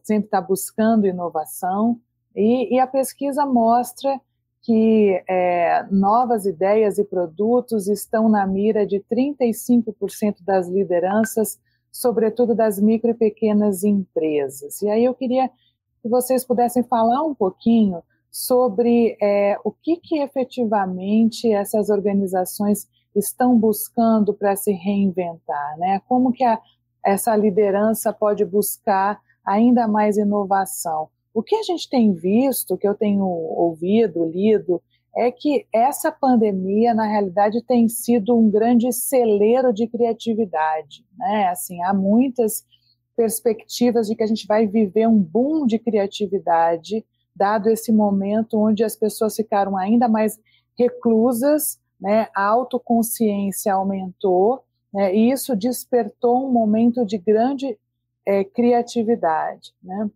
sempre está buscando inovação, e, e, a pesquisa mostra que é, novas ideias e produtos estão na mira de 35% das lideranças, sobretudo das micro e pequenas empresas. E aí eu queria que vocês pudessem falar um pouquinho sobre é, o que, que efetivamente essas organizações estão buscando para se reinventar, né? Como que a, essa liderança pode buscar ainda mais inovação? O que a gente tem visto, que eu tenho ouvido, lido, é que essa pandemia, na realidade, tem sido um grande celeiro de criatividade, né? Assim, há muitas perspectivas de que a gente vai viver um boom de criatividade dado esse momento onde as pessoas ficaram ainda mais reclusas, né, a autoconsciência aumentou, né, e isso despertou um momento de grande é, criatividade. Né?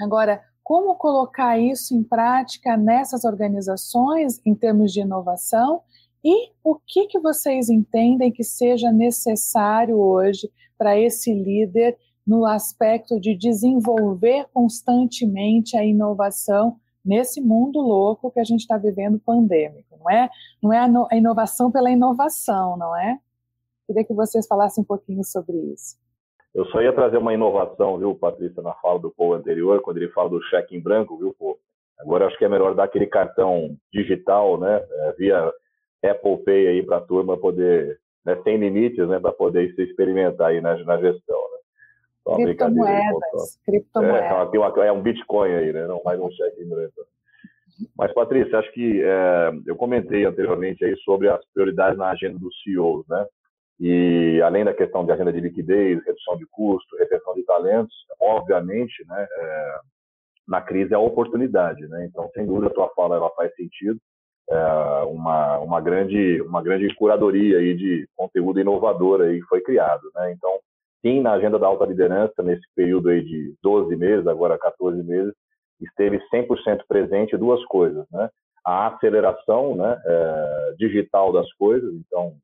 Agora, como colocar isso em prática nessas organizações em termos de inovação e o que, que vocês entendem que seja necessário hoje para esse líder no aspecto de desenvolver constantemente a inovação nesse mundo louco que a gente está vivendo pandêmico, não é? Não é a inovação pela inovação, não é? Queria que vocês falassem um pouquinho sobre isso. Eu só ia trazer uma inovação, viu, Patrícia, na fala do Paul anterior, quando ele fala do cheque em branco, viu, Paul? Agora acho que é melhor dar aquele cartão digital, né, é, via Apple Pay aí para a turma poder, né, sem limites, né, para poder se experimentar aí na, na gestão, né? criptomoedas. criptomoedas. É, uma, é um Bitcoin aí, né? Não mais um cheque em branco. Mas, Patrícia, acho que é, eu comentei anteriormente aí sobre as prioridades na agenda dos CEOs, né? E além da questão de agenda de liquidez, redução de custo, retenção de talentos, obviamente, né, é, na crise é a oportunidade, né? Então, sem dúvida, a tua fala ela faz sentido. É, uma, uma grande uma grande curadoria aí de conteúdo inovador aí foi criado, né? Então, sim, na agenda da alta liderança, nesse período aí de 12 meses, agora 14 meses, esteve 100% presente duas coisas, né? A aceleração né, é, digital das coisas, então,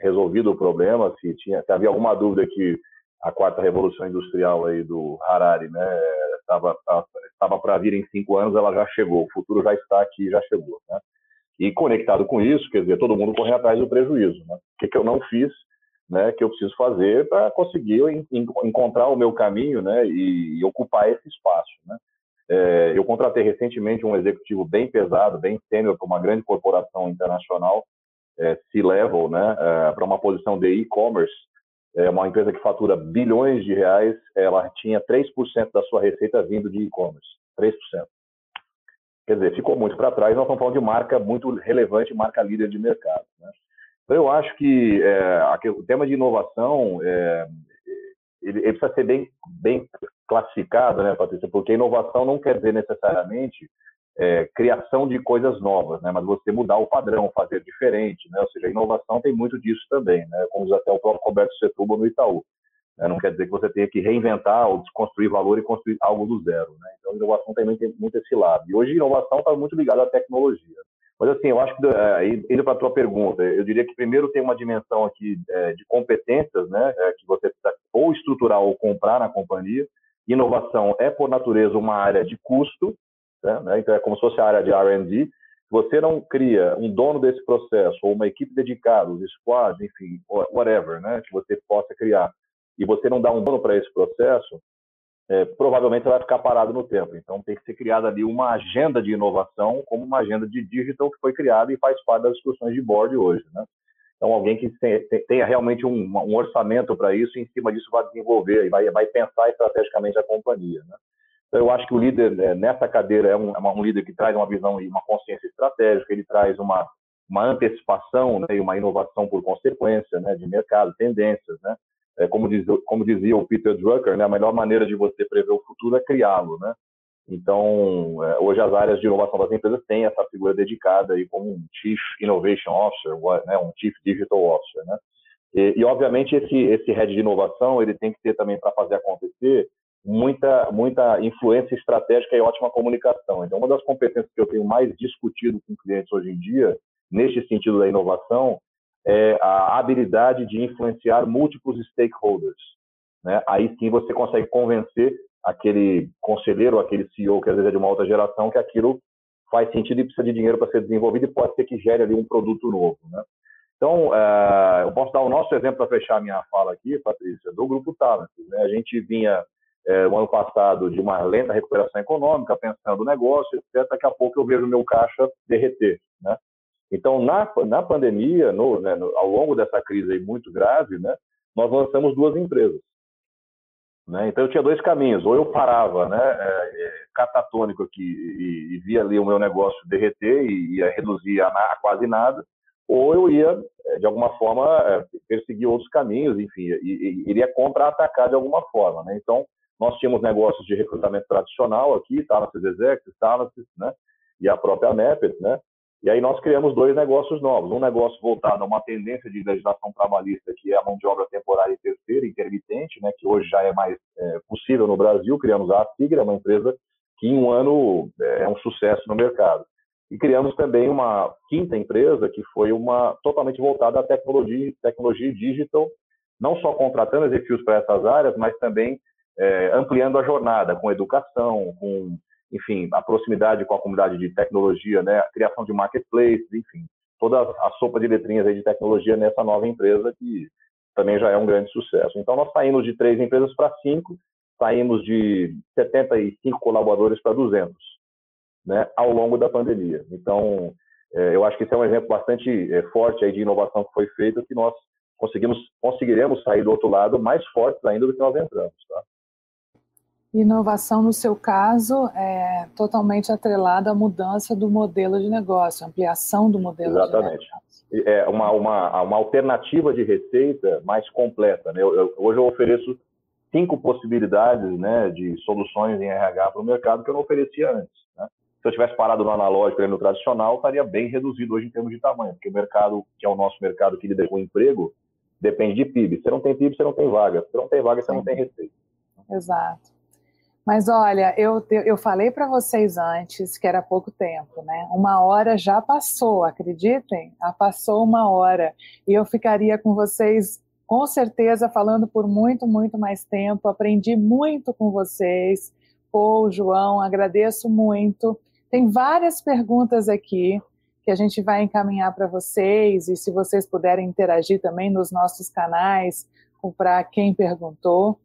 resolvido o problema, se, tinha, se havia alguma dúvida que a quarta revolução industrial aí do Harari, né, estava estava para vir em cinco anos, ela já chegou, o futuro já está aqui, já chegou, né? E conectado com isso, quer dizer, todo mundo corre atrás do prejuízo, né? O que, que eu não fiz né, que eu preciso fazer para conseguir encontrar o meu caminho né, e, e ocupar esse espaço. Né. É, eu contratei recentemente um executivo bem pesado, bem sênior para uma grande corporação internacional, é, C-Level, né, é, para uma posição de e-commerce, é uma empresa que fatura bilhões de reais, ela tinha 3% da sua receita vindo de e-commerce, 3%. Quer dizer, ficou muito para trás, nós estamos falando de marca muito relevante, marca líder de mercado. Né? Então, eu acho que é, o tema de inovação é, ele, ele, precisa ser bem, bem classificado, né, Patrícia? Porque inovação não quer dizer necessariamente é, criação de coisas novas, né? Mas você mudar o padrão, fazer diferente, né? Ou seja, a inovação tem muito disso também, né? Como diz até o próprio Roberto Setúbal no Itaú. Né? Não quer dizer que você tenha que reinventar ou desconstruir valor e construir algo do zero, né? Então, inovação também tem muito esse lado. E hoje, inovação está muito ligada à tecnologia. Mas assim, eu acho que, é, indo para a tua pergunta, eu diria que primeiro tem uma dimensão aqui é, de competências, né, é, que você precisa ou estruturar ou comprar na companhia. Inovação é, por natureza, uma área de custo, né, então é como se fosse a área de R&D. Se você não cria um dono desse processo ou uma equipe dedicada, os squads, enfim, whatever, né, que você possa criar, e você não dá um dono para esse processo, é, provavelmente vai ficar parado no tempo. Então, tem que ser criada ali uma agenda de inovação, como uma agenda de digital que foi criada e faz parte das discussões de board hoje. Né? Então, alguém que tenha realmente um, um orçamento para isso, e em cima disso vai desenvolver e vai, vai pensar estrategicamente a companhia. Né? Então, eu acho que o líder é, nessa cadeira é um, é um, líder que traz uma visão e uma consciência estratégica, ele traz uma, uma antecipação né, e uma inovação por consequência né, de mercado, tendências. Né? É, como, diz, como dizia o Peter Drucker, né, a melhor maneira de você prever o futuro é criá-lo. Né? Então, é, hoje as áreas de inovação das empresas têm essa figura dedicada aí como um Chief Innovation Officer, né, um Chief Digital Officer. Né? E, e, obviamente, esse, esse head de inovação ele tem que ter também para fazer acontecer muita, muita influência estratégica e ótima comunicação. Então, uma das competências que eu tenho mais discutido com clientes hoje em dia, neste sentido da inovação, é a habilidade de influenciar múltiplos stakeholders. Né? Aí sim você consegue convencer aquele conselheiro, aquele CEO que às vezes é de uma outra geração, que aquilo faz sentido e precisa de dinheiro para ser desenvolvido e pode ser que gere ali um produto novo. Né? Então, uh, eu posso dar o nosso exemplo para fechar minha fala aqui, Patrícia, do Grupo Talent. Né? A gente vinha é, o ano passado de uma lenta recuperação econômica, pensando no negócio, etc. Daqui a pouco eu vejo o meu caixa derreter. Né? Então, na, na pandemia, no, né, no, ao longo dessa crise muito grave, né, nós lançamos duas empresas. Né? Então, eu tinha dois caminhos. Ou eu parava né, é, é, catatônico aqui e, e, via ali o meu negócio derreter e ia reduzir a, a quase nada, ou eu ia, é, de alguma forma, é, perseguir outros caminhos, enfim, e, e, iria contra-atacar de alguma forma. Né? Então, nós tínhamos negócios de recrutamento tradicional aqui, Talented Executive, Talented, né? E a própria Mapit, né? E aí nós criamos dois negócios novos. Um negócio voltado a uma tendência de legislação trabalhista, que é a mão de obra temporária e terceira, intermitente, né? Que hoje já é mais é, possível no Brasil. Criamos a Sigra, uma empresa que em um ano é, é um sucesso no mercado. E criamos também uma quinta empresa que foi uma totalmente voltada à tecnologia, tecnologia digital, não só contratando executivos para essas áreas, mas também é, ampliando a jornada com educação, com, enfim, a proximidade com a comunidade de tecnologia, né, a criação de marketplaces, enfim, toda a sopa de letrinhas de tecnologia nessa nova empresa que também já é um grande sucesso. Então, nós saímos de três empresas para cinco, saímos de 75 colaboradores para 200, né, ao longo da pandemia. Então, é, eu acho que esse é um exemplo bastante é, forte aí de inovação que foi feito, que nós conseguimos, conseguiremos sair do outro lado mais fortes ainda do que nós entramos, tá? Inovação, no seu caso, é totalmente atrelada à mudança do modelo de negócio, ampliação do modelo Exatamente. de negócio. É uma, uma, uma alternativa de receita mais completa. Né? Eu, eu, hoje eu ofereço cinco possibilidades né, de soluções em RH para o mercado que eu não oferecia antes. Né? Se eu tivesse parado no analógico e no tradicional, estaria bem reduzido hoje em termos de tamanho, porque o mercado, que é o nosso mercado que lida com emprego, depende de PIB. Se não tem PIB, você não tem vaga. Se não tem vaga, você não tem receita. Exato. Mas olha, eu, eu falei para vocês antes que era pouco tempo, né? Uma hora já passou, acreditem? Já passou uma hora. E eu ficaria com vocês, com certeza, falando por muito, muito mais tempo. Aprendi muito com vocês. Pô, João, agradeço muito. Tem várias perguntas aqui que a gente vai encaminhar para vocês. E se vocês puderem interagir também nos nossos canais, para quem perguntou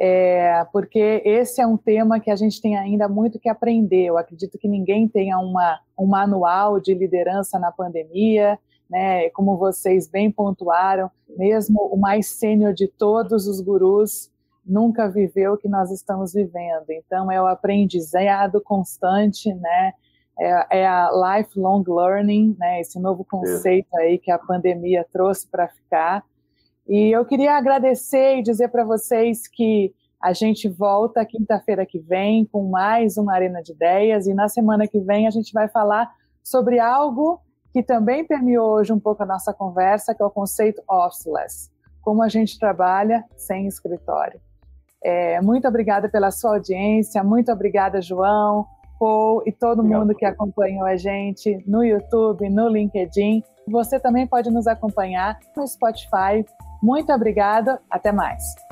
é, porque esse é um tema que a gente tem ainda muito que aprender. Eu acredito que ninguém tenha uma, um manual de liderança na pandemia, né? Como vocês bem pontuaram, mesmo o mais sênior de todos os gurus nunca viveu o que nós estamos vivendo. Então, é o aprendizado constante, né? É, é a lifelong learning, né? Esse novo conceito aí que a pandemia trouxe para ficar. E eu queria agradecer e dizer para vocês que a gente volta quinta-feira que vem com mais uma Arena de Ideias e na semana que vem a gente vai falar sobre algo que também permeou hoje um pouco a nossa conversa, que é o conceito officeless, como a gente trabalha sem escritório. É, muito obrigada pela sua audiência, muito obrigada, João, Paul e todo Obrigado. mundo que acompanhou a gente no YouTube, no LinkedIn. Você também pode nos acompanhar no Spotify. Muito obrigada, até mais.